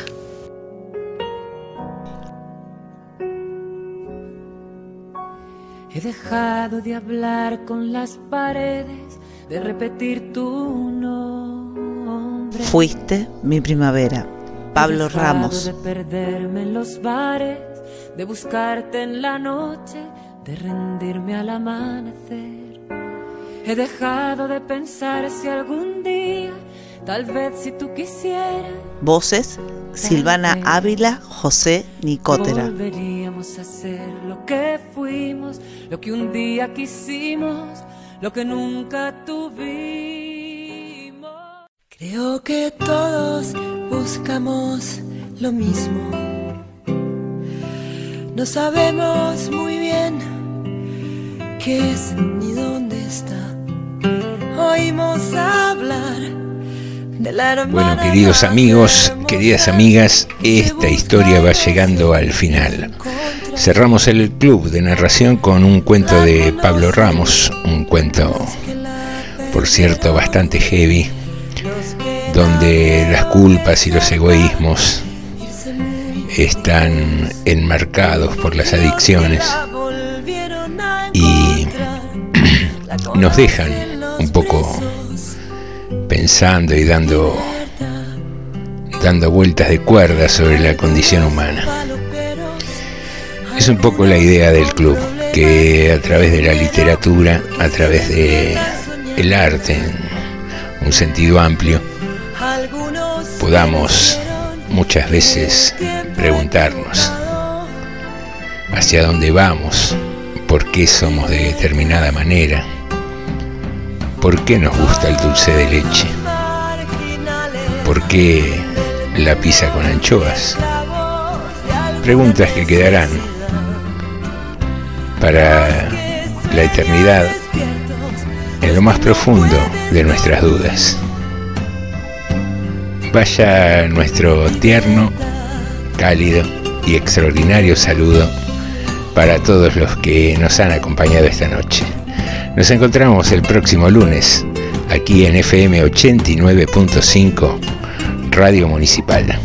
Speaker 15: He dejado de hablar con las paredes, de repetir tu nombre.
Speaker 24: Fuiste mi primavera. Pablo Ramos.
Speaker 15: De perderme en los bares, de buscarte en la noche, de rendirme al amanecer. He dejado de pensar si algún día, tal vez si tú quisieras.
Speaker 24: Voces, Silvana Ávila, José Nicotera.
Speaker 15: Volveríamos a ser lo que fuimos, lo que un día quisimos, lo que nunca tuvimos.
Speaker 11: Creo que todos buscamos lo mismo. No sabemos muy bien qué es ni dónde está. Oímos hablar
Speaker 2: Bueno, queridos amigos, queridas amigas, esta historia va llegando al final. Cerramos el club de narración con un cuento de Pablo Ramos, un cuento, por cierto, bastante heavy, donde las culpas y los egoísmos están enmarcados por las adicciones y nos dejan un poco pensando y dando dando vueltas de cuerda sobre la condición humana. Es un poco la idea del club, que a través de la literatura, a través de el arte, en un sentido amplio, podamos muchas veces preguntarnos hacia dónde vamos, por qué somos de determinada manera, por qué nos gusta el dulce de leche, por qué la pizza con anchoas. Preguntas que quedarán para la eternidad en lo más profundo de nuestras dudas. Vaya nuestro tierno
Speaker 11: cálido y extraordinario saludo para todos los que nos han acompañado esta noche. Nos encontramos el próximo lunes aquí en FM 89.5 Radio Municipal.